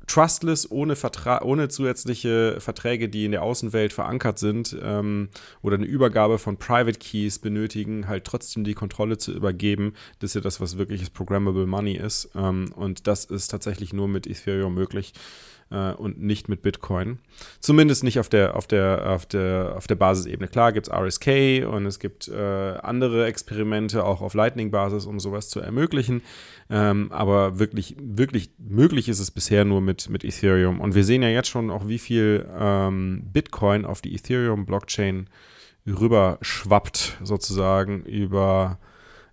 trustless, ohne, Vertra ohne zusätzliche Verträge, die in der Außenwelt verankert sind ähm, oder eine Übergabe von Private Keys benötigen, halt trotzdem die Kontrolle zu übergeben. Das ist ja das, was wirkliches Programmable Money ist. Ähm, und das ist tatsächlich nur mit Ethereum möglich äh, und nicht mit Bitcoin. Zumindest nicht auf der, auf der, auf der, auf der Basisebene. Klar gibt es RSK und es gibt äh, andere Experimente auch auf Lightning-Basis, um sowas zu ermöglichen. Ähm, aber wirklich, wirklich möglich ist es bisher nur mit, mit Ethereum. Und wir sehen ja jetzt schon auch, wie viel ähm, Bitcoin auf die Ethereum-Blockchain rüberschwappt, sozusagen über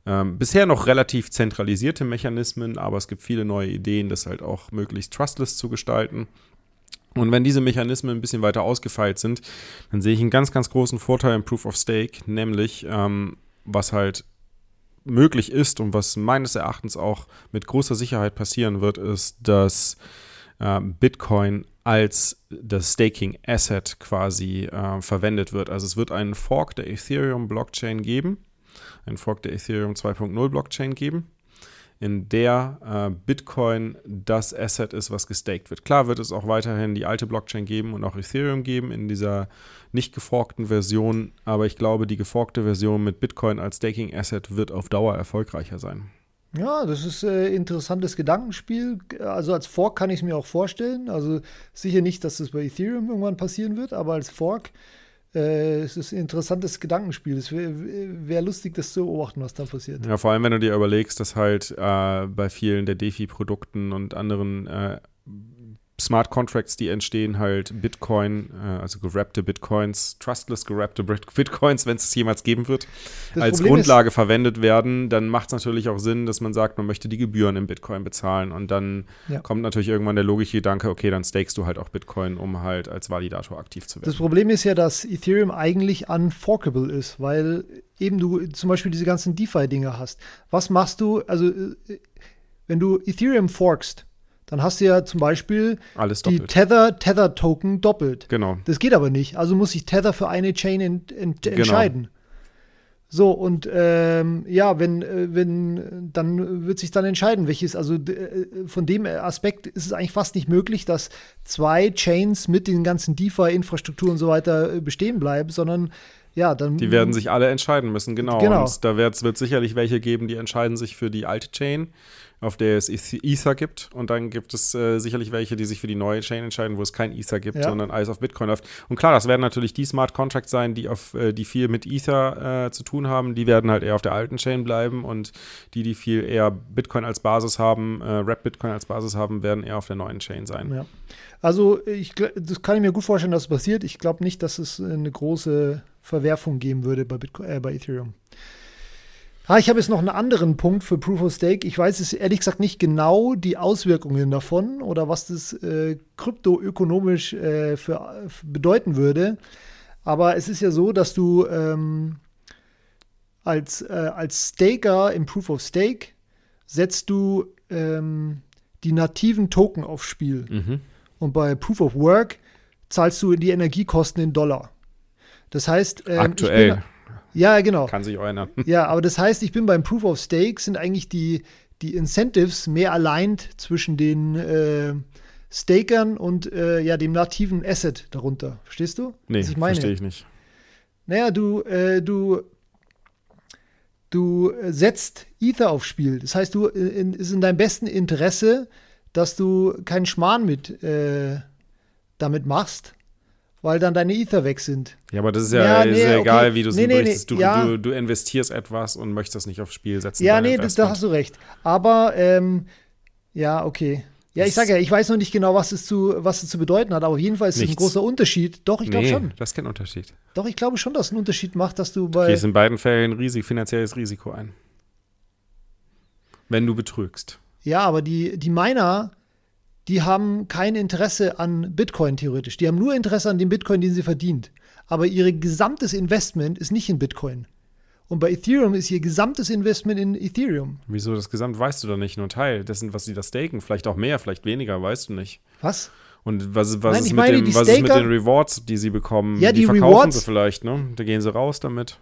ähm, bisher noch relativ zentralisierte Mechanismen, aber es gibt viele neue Ideen, das halt auch möglichst trustless zu gestalten. Und wenn diese Mechanismen ein bisschen weiter ausgefeilt sind, dann sehe ich einen ganz, ganz großen Vorteil im Proof of Stake, nämlich ähm, was halt möglich ist und was meines Erachtens auch mit großer Sicherheit passieren wird, ist, dass äh, Bitcoin als das Staking Asset quasi äh, verwendet wird. Also es wird einen Fork der Ethereum Blockchain geben einen Fork der Ethereum 2.0 Blockchain geben, in der äh, Bitcoin das Asset ist, was gestaked wird. Klar wird es auch weiterhin die alte Blockchain geben und auch Ethereum geben in dieser nicht geforkten Version, aber ich glaube, die geforkte Version mit Bitcoin als Staking Asset wird auf Dauer erfolgreicher sein. Ja, das ist ein äh, interessantes Gedankenspiel. Also als Fork kann ich es mir auch vorstellen. Also sicher nicht, dass das bei Ethereum irgendwann passieren wird, aber als Fork äh, es ist ein interessantes Gedankenspiel. Es wäre wär lustig, das zu beobachten, was da passiert. Ja, vor allem, wenn du dir überlegst, dass halt äh, bei vielen der DeFi-Produkten und anderen äh, Smart Contracts, die entstehen, halt Bitcoin, äh, also gerappte Bitcoins, trustless gerappte Bitcoins, wenn es es jemals geben wird, das als Problem Grundlage ist, verwendet werden, dann macht es natürlich auch Sinn, dass man sagt, man möchte die Gebühren in Bitcoin bezahlen. Und dann ja. kommt natürlich irgendwann der logische Gedanke, okay, dann stakest du halt auch Bitcoin, um halt als Validator aktiv zu werden. Das Problem ist ja, dass Ethereum eigentlich unforkable ist, weil eben du zum Beispiel diese ganzen DeFi-Dinge hast. Was machst du, also äh, wenn du Ethereum forkst, dann hast du ja zum Beispiel Alles die. Tether, Tether Token doppelt. Genau. Das geht aber nicht. Also muss sich Tether für eine Chain ent, ent, Genau. entscheiden. So, und ähm, ja, wenn, äh, wenn, dann wird sich dann entscheiden, welches, also äh, von dem Aspekt ist es eigentlich fast nicht möglich, dass zwei Chains mit den ganzen DeFi-Infrastruktur und so weiter äh, bestehen bleiben, sondern ja, dann. Die werden sich alle entscheiden müssen, genau. Genau. Und da wird es sicherlich welche geben, die entscheiden sich für die alte Chain, auf der es Eth- Ether gibt. Und dann gibt es äh, sicherlich welche, die sich für die neue Chain entscheiden, wo es kein Ether gibt, Ja. sondern alles auf Bitcoin läuft. Und klar, das werden natürlich die Smart Contracts sein, die auf äh, die viel mit Ether äh, zu tun haben. Die werden halt eher auf der alten Chain bleiben und die, die viel eher Bitcoin als Basis haben, äh, Rap Bitcoin als Basis haben, werden eher auf der neuen Chain sein. Ja. Also, ich, das kann ich mir gut vorstellen, dass es passiert. Ich glaube nicht, dass es eine große Verwerfung geben würde bei, Bitcoin, äh, bei Ethereum. Ah, ich habe jetzt noch einen anderen Punkt für Proof of Stake. Ich weiß es ehrlich gesagt nicht genau die Auswirkungen davon oder was das äh, kryptoökonomisch äh, für, bedeuten würde. Aber es ist ja so, dass du ähm, als, äh, als Staker im Proof of Stake setzt du ähm, die nativen Token aufs Spiel. Mhm. Und bei Proof of Work zahlst du die Energiekosten in Dollar. Das heißt, ähm, Aktuell ja, genau. kann sich auch ändern. Ja, aber das heißt, ich bin beim Proof of Stake, sind eigentlich die, die Incentives mehr aligned zwischen den äh, Stakern und äh, ja, dem nativen Asset darunter. Verstehst du? Nee, was ich meine? verstehe ich nicht. Naja, du, äh, du, du setzt Ether aufs Spiel. Das heißt, du äh, in, ist in deinem besten Interesse, dass du keinen Schmarrn mit äh, damit machst, weil dann deine Ether weg sind. Ja, aber das ist ja, Ja, ist nee, ja okay. egal, wie du es Nee, nee, berichtest. Du, ja. du, du investierst etwas und möchtest das nicht aufs Spiel setzen. Ja, nee, das, da hast du recht. Aber ähm, ja, okay. Ja, ich sage ja, ich weiß noch nicht genau, was es zu, was es zu bedeuten hat, aber auf jeden Fall ist es ein großer Unterschied. Doch, ich glaube nee, schon. das ist kein Unterschied. Doch, ich glaube schon, dass es einen Unterschied macht, dass du Du bei. gehst in beiden Fällen Risik, finanzielles Risiko ein. Wenn du betrügst. Ja, aber die, die Miner, die haben kein Interesse an Bitcoin theoretisch. Die haben nur Interesse an dem Bitcoin, den sie verdient. Aber ihr gesamtes Investment ist nicht in Bitcoin. Und bei Ethereum ist ihr gesamtes Investment in Ethereum. Wieso das Gesamt weißt du doch nicht, nur Teil dessen, was sie da staken. Vielleicht auch mehr, vielleicht weniger, weißt du nicht. Was? Und was, was, Nein, ist, mit meine, dem, die was ist mit Staker- den Rewards, die sie bekommen? Ja, die verkaufen Rewards- sie vielleicht, ne? Da gehen sie raus damit.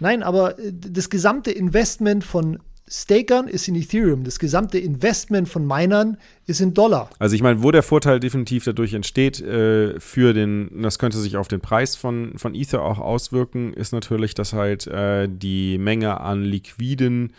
Nein, aber äh, das gesamte Investment von Stakern ist in Ethereum. Das gesamte Investment von Minern ist in Dollar. Also ich meine, wo der Vorteil definitiv dadurch entsteht, äh, für den, das könnte sich auf den Preis von, von Ether auch auswirken, ist natürlich, dass halt äh, die Menge an liquiden,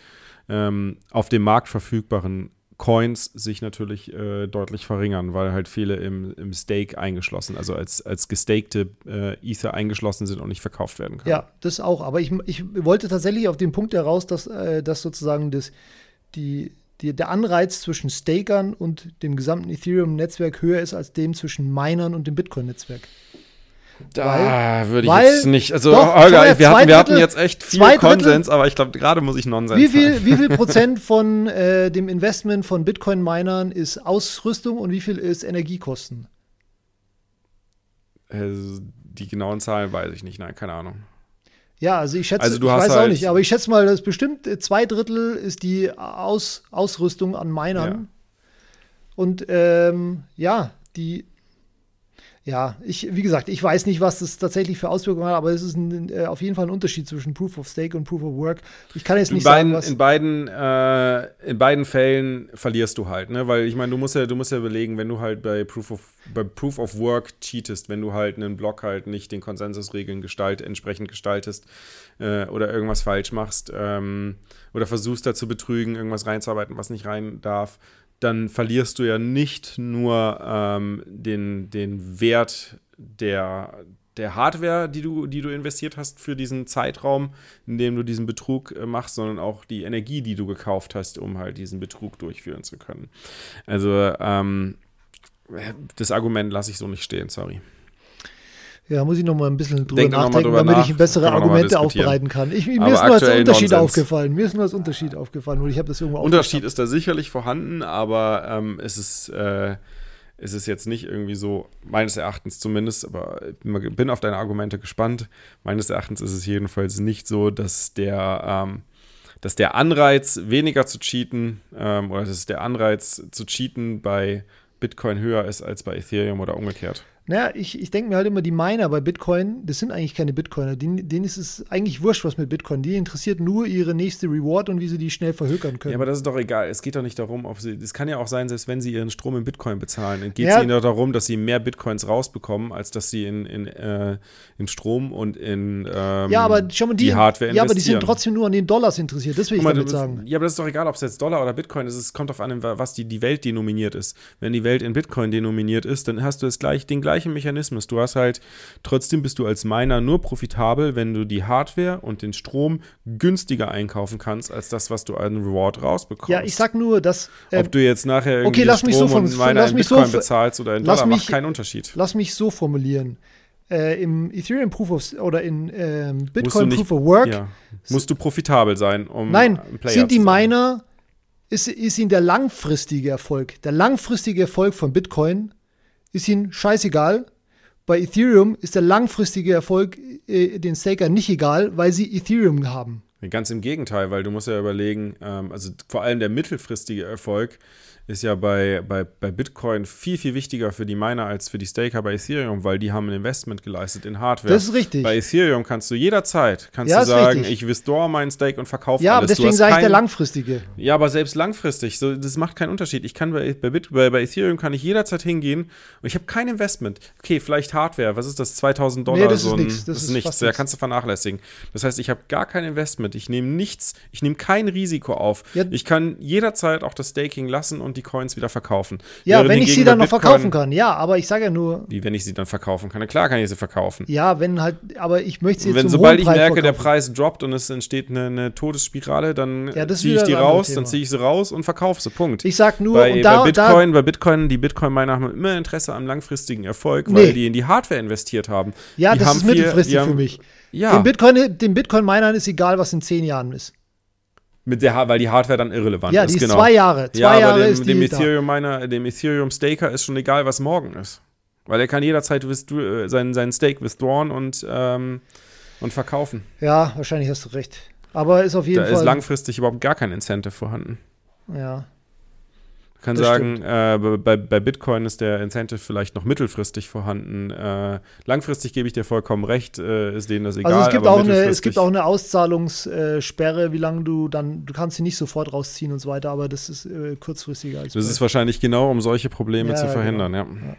ähm, auf dem Markt verfügbaren Coins sich natürlich äh, deutlich verringern, weil halt viele im, im Stake eingeschlossen, also als, als gestakte äh, Ether eingeschlossen sind und nicht verkauft werden können. Ja, das auch. Aber ich, ich wollte tatsächlich auf den Punkt heraus, dass, äh, dass sozusagen das, die, die, der Anreiz zwischen Stakern und dem gesamten Ethereum-Netzwerk höher ist als dem zwischen Minern und dem Bitcoin-Netzwerk. Da würde ich weil- jetzt nicht, also doch, mal, wir, zwei hatten, wir hatten Drittel- jetzt echt viel Drittel- Konsens, aber ich glaube, gerade muss ich Nonsens Wie viel, sagen. wie viel Prozent von äh, dem Investment von Bitcoin-Minern ist Ausrüstung und wie viel ist Energiekosten? Äh, die genauen Zahlen weiß ich nicht, nein, keine Ahnung. Ja, also ich schätze, Also ich weiß auch halt- nicht, aber ich schätze mal, dass bestimmt äh, zwei Drittel ist die Aus, Ausrüstung an Minern. Ja. Und ähm, ja, die, ja, ich, wie gesagt, ich weiß nicht, was das tatsächlich für Auswirkungen hat, aber es ist ein, äh, auf jeden Fall ein Unterschied zwischen Proof of Stake und Proof of Work. Ich kann jetzt In nicht beiden, sagen, was. in, beiden, äh, in beiden Fällen verlierst du halt, ne? Weil ich meine, du musst ja, du musst ja überlegen, wenn du halt bei Proof of, bei Proof of Work cheatest, wenn du halt einen Block halt nicht den Konsensusregeln gestalt, entsprechend gestaltest äh, oder irgendwas falsch machst ähm, oder versuchst da zu betrügen, irgendwas reinzuarbeiten, was nicht rein darf, dann verlierst du ja nicht nur ähm, den, den Wert der, der Hardware, die du, die du investiert hast für diesen Zeitraum, in dem du diesen Betrug äh, machst, sondern auch die Energie, die du gekauft hast, um halt diesen Betrug durchführen zu können. Also ähm, das Argument lasse ich so nicht stehen, sorry. Ja, muss ich noch mal ein bisschen drüber Denk nachdenken, drüber damit nach. ich bessere Argumente aufbereiten kann. Ich, mir Aber ist nur als Unterschied Nonsens. aufgefallen. Mir ist nur als Unterschied aufgefallen und ich habe das irgendwo Unterschied ist da sicherlich vorhanden, aber ähm, es ist äh, es ist jetzt nicht irgendwie so, meines Erachtens zumindest, aber ich bin auf deine Argumente gespannt. Meines Erachtens ist es jedenfalls nicht so, dass der, ähm, dass der Anreiz, weniger zu cheaten, ähm, oder dass der Anreiz zu cheaten bei Bitcoin höher ist als bei Ethereum oder umgekehrt. Naja, ich, ich denke mir halt immer, die Miner bei Bitcoin, das sind eigentlich keine Bitcoiner. Denen, denen ist es eigentlich wurscht, was mit Bitcoin. Die interessiert nur ihre nächste Reward und wie sie die schnell verhökern können. Ja, aber das ist doch egal. Es geht doch nicht darum, ob sie. Es kann ja auch sein, selbst wenn sie ihren Strom in Bitcoin bezahlen, dann geht es ja. ihnen doch darum, dass sie mehr Bitcoins rausbekommen, als dass sie in, in, äh, in Strom und in ähm, ja, aber schau mal, die, die Hardware investieren. Ja, aber die sind trotzdem nur an den Dollars interessiert. Das will ich mal, damit sagen. Ja, aber das ist doch egal, ob es jetzt Dollar oder Bitcoin ist. Es kommt auf an, was die, die Welt denominiert ist. Wenn die Welt in Bitcoin denominiert ist, dann hast du es gleich, den gleichen Mechanismus. Du hast halt, trotzdem bist du als Miner nur profitabel, wenn du die Hardware und den Strom günstiger einkaufen kannst, als das, was du an Reward rausbekommst. Ja, ich sag nur, dass. Äh, Ob du jetzt nachher irgendwie okay, lass Strom mich so von, und Miner lass in mich Bitcoin so, bezahlst oder in Dollar, mich, macht keinen Unterschied. Lass mich so formulieren. Äh, Im Ethereum Proof of oder in ähm, Bitcoin nicht, Proof of Work ja, musst du profitabel sein, um Nein, sind die Miner ist, ist ihnen der langfristige Erfolg, der langfristige Erfolg von Bitcoin ist ihnen scheißegal, bei Ethereum ist der langfristige Erfolg äh, den Staker nicht egal, weil sie Ethereum haben. Ganz im Gegenteil, weil du musst ja überlegen, ähm, also vor allem der mittelfristige Erfolg ist ja bei, bei, bei Bitcoin viel, viel wichtiger für die Miner als für die Staker bei Ethereum, weil die haben ein Investment geleistet in Hardware. Das ist richtig. Bei Ethereum kannst du jederzeit kannst ja, du sagen, richtig. ich withdraw meinen Stake und verkaufe ja, alles. Ja, deswegen sage ich der langfristige. Ja, aber selbst langfristig, so, das macht keinen Unterschied. Ich kann bei, bei, bei, bei Ethereum kann ich jederzeit hingehen und ich habe kein Investment. Okay, vielleicht Hardware, was ist das, 2000 Dollar? Nee, das so ist nichts. Das, das, ist nichts, ja, kannst du vernachlässigen. Das heißt, ich habe gar kein Investment, ich nehme nichts, ich nehme kein Risiko auf. Ja. Ich kann jederzeit auch das Staking lassen und die Coins wieder verkaufen. Ja, Während wenn ich sie dann noch Bitcoin, verkaufen kann. Ja, aber ich sage ja nur. Wie, wenn ich sie dann verkaufen kann? Na klar kann ich sie verkaufen. Ja, wenn halt, aber ich möchte sie jetzt Wenn sobald ich merke, verkaufen. der Preis droppt und es entsteht eine, eine Todesspirale, dann ja, ziehe ich die raus, dann ziehe ich sie raus und verkaufe sie. Punkt. Ich sag nur, bei, da, bei Bitcoin, da, bei Bitcoin, die Bitcoin-Miner haben immer Interesse am langfristigen Erfolg, weil nee. die in die Hardware investiert haben. Ja, die das haben ist mittelfristig viel, für mich. Ja. Den Bitcoin, den Bitcoin-Minern ist egal, was in zehn Jahren ist. Mit der, weil die Hardware dann irrelevant ja, ist. Ja, die ist genau. zwei Jahre. Zwei ja, Jahre dem, ist dem die Ethereum meiner, dem Ethereum Staker ist schon egal, was morgen ist. Weil er kann jederzeit äh, seinen, seinen Stake withdrawn und, ähm, und verkaufen. Ja, wahrscheinlich hast du recht. Aber ist auf jeden da Fall. Da ist langfristig überhaupt gar kein Incentive vorhanden. Ja kann das sagen, äh, bei, bei Bitcoin ist der Incentive vielleicht noch mittelfristig vorhanden. Äh, langfristig gebe ich dir vollkommen recht, äh, ist denen das egal. Also es gibt, auch eine, es gibt auch eine Auszahlungssperre, wie lange du dann, du kannst sie nicht sofort rausziehen und so weiter, aber das ist äh, kurzfristiger. Als das ist wahrscheinlich genau, um solche Probleme ja, zu verhindern, genau. ja. ja.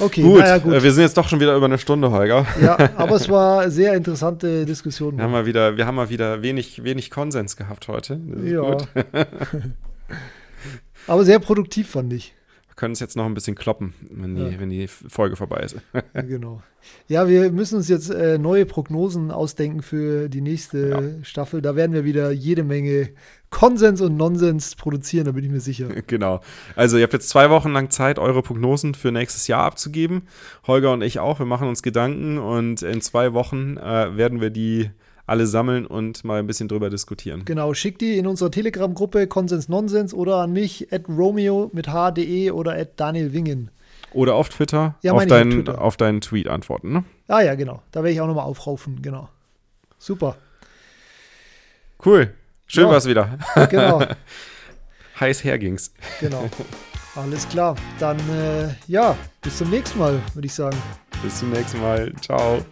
Okay, gut. Ja, gut. Äh, wir sind jetzt doch schon wieder über eine Stunde, Holger. Ja, aber es war eine sehr interessante Diskussion. Wir haben mal wieder, wir haben mal wieder wenig, wenig Konsens gehabt heute. ja. Aber sehr produktiv fand ich. Wir können es jetzt noch ein bisschen kloppen, wenn die, ja. wenn die Folge vorbei ist. Genau. Ja, wir müssen uns jetzt äh, neue Prognosen ausdenken für die nächste ja. Staffel. Da werden wir wieder jede Menge Konsens und Nonsens produzieren, da bin ich mir sicher. Genau. Also ihr habt jetzt zwei Wochen lang Zeit, eure Prognosen für nächstes Jahr abzugeben. Holger und ich auch. Wir machen uns Gedanken und in zwei Wochen äh, werden wir die alle sammeln und mal ein bisschen drüber diskutieren. Genau, schickt die in unsere Telegram-Gruppe Konsens Nonsens oder an mich at Romeo mit hde oder at Daniel Wingen. Oder auf Twitter, ja, auf, dein, Twitter. auf deinen Tweet antworten, ne? Ah ja, genau. Da werde ich auch nochmal aufrufen, genau. Super. Cool. Schön ja. war's wieder. Genau. Heiß herging's. Genau. Alles klar. Dann, äh, ja, bis zum nächsten Mal, würde ich sagen. Bis zum nächsten Mal. Ciao.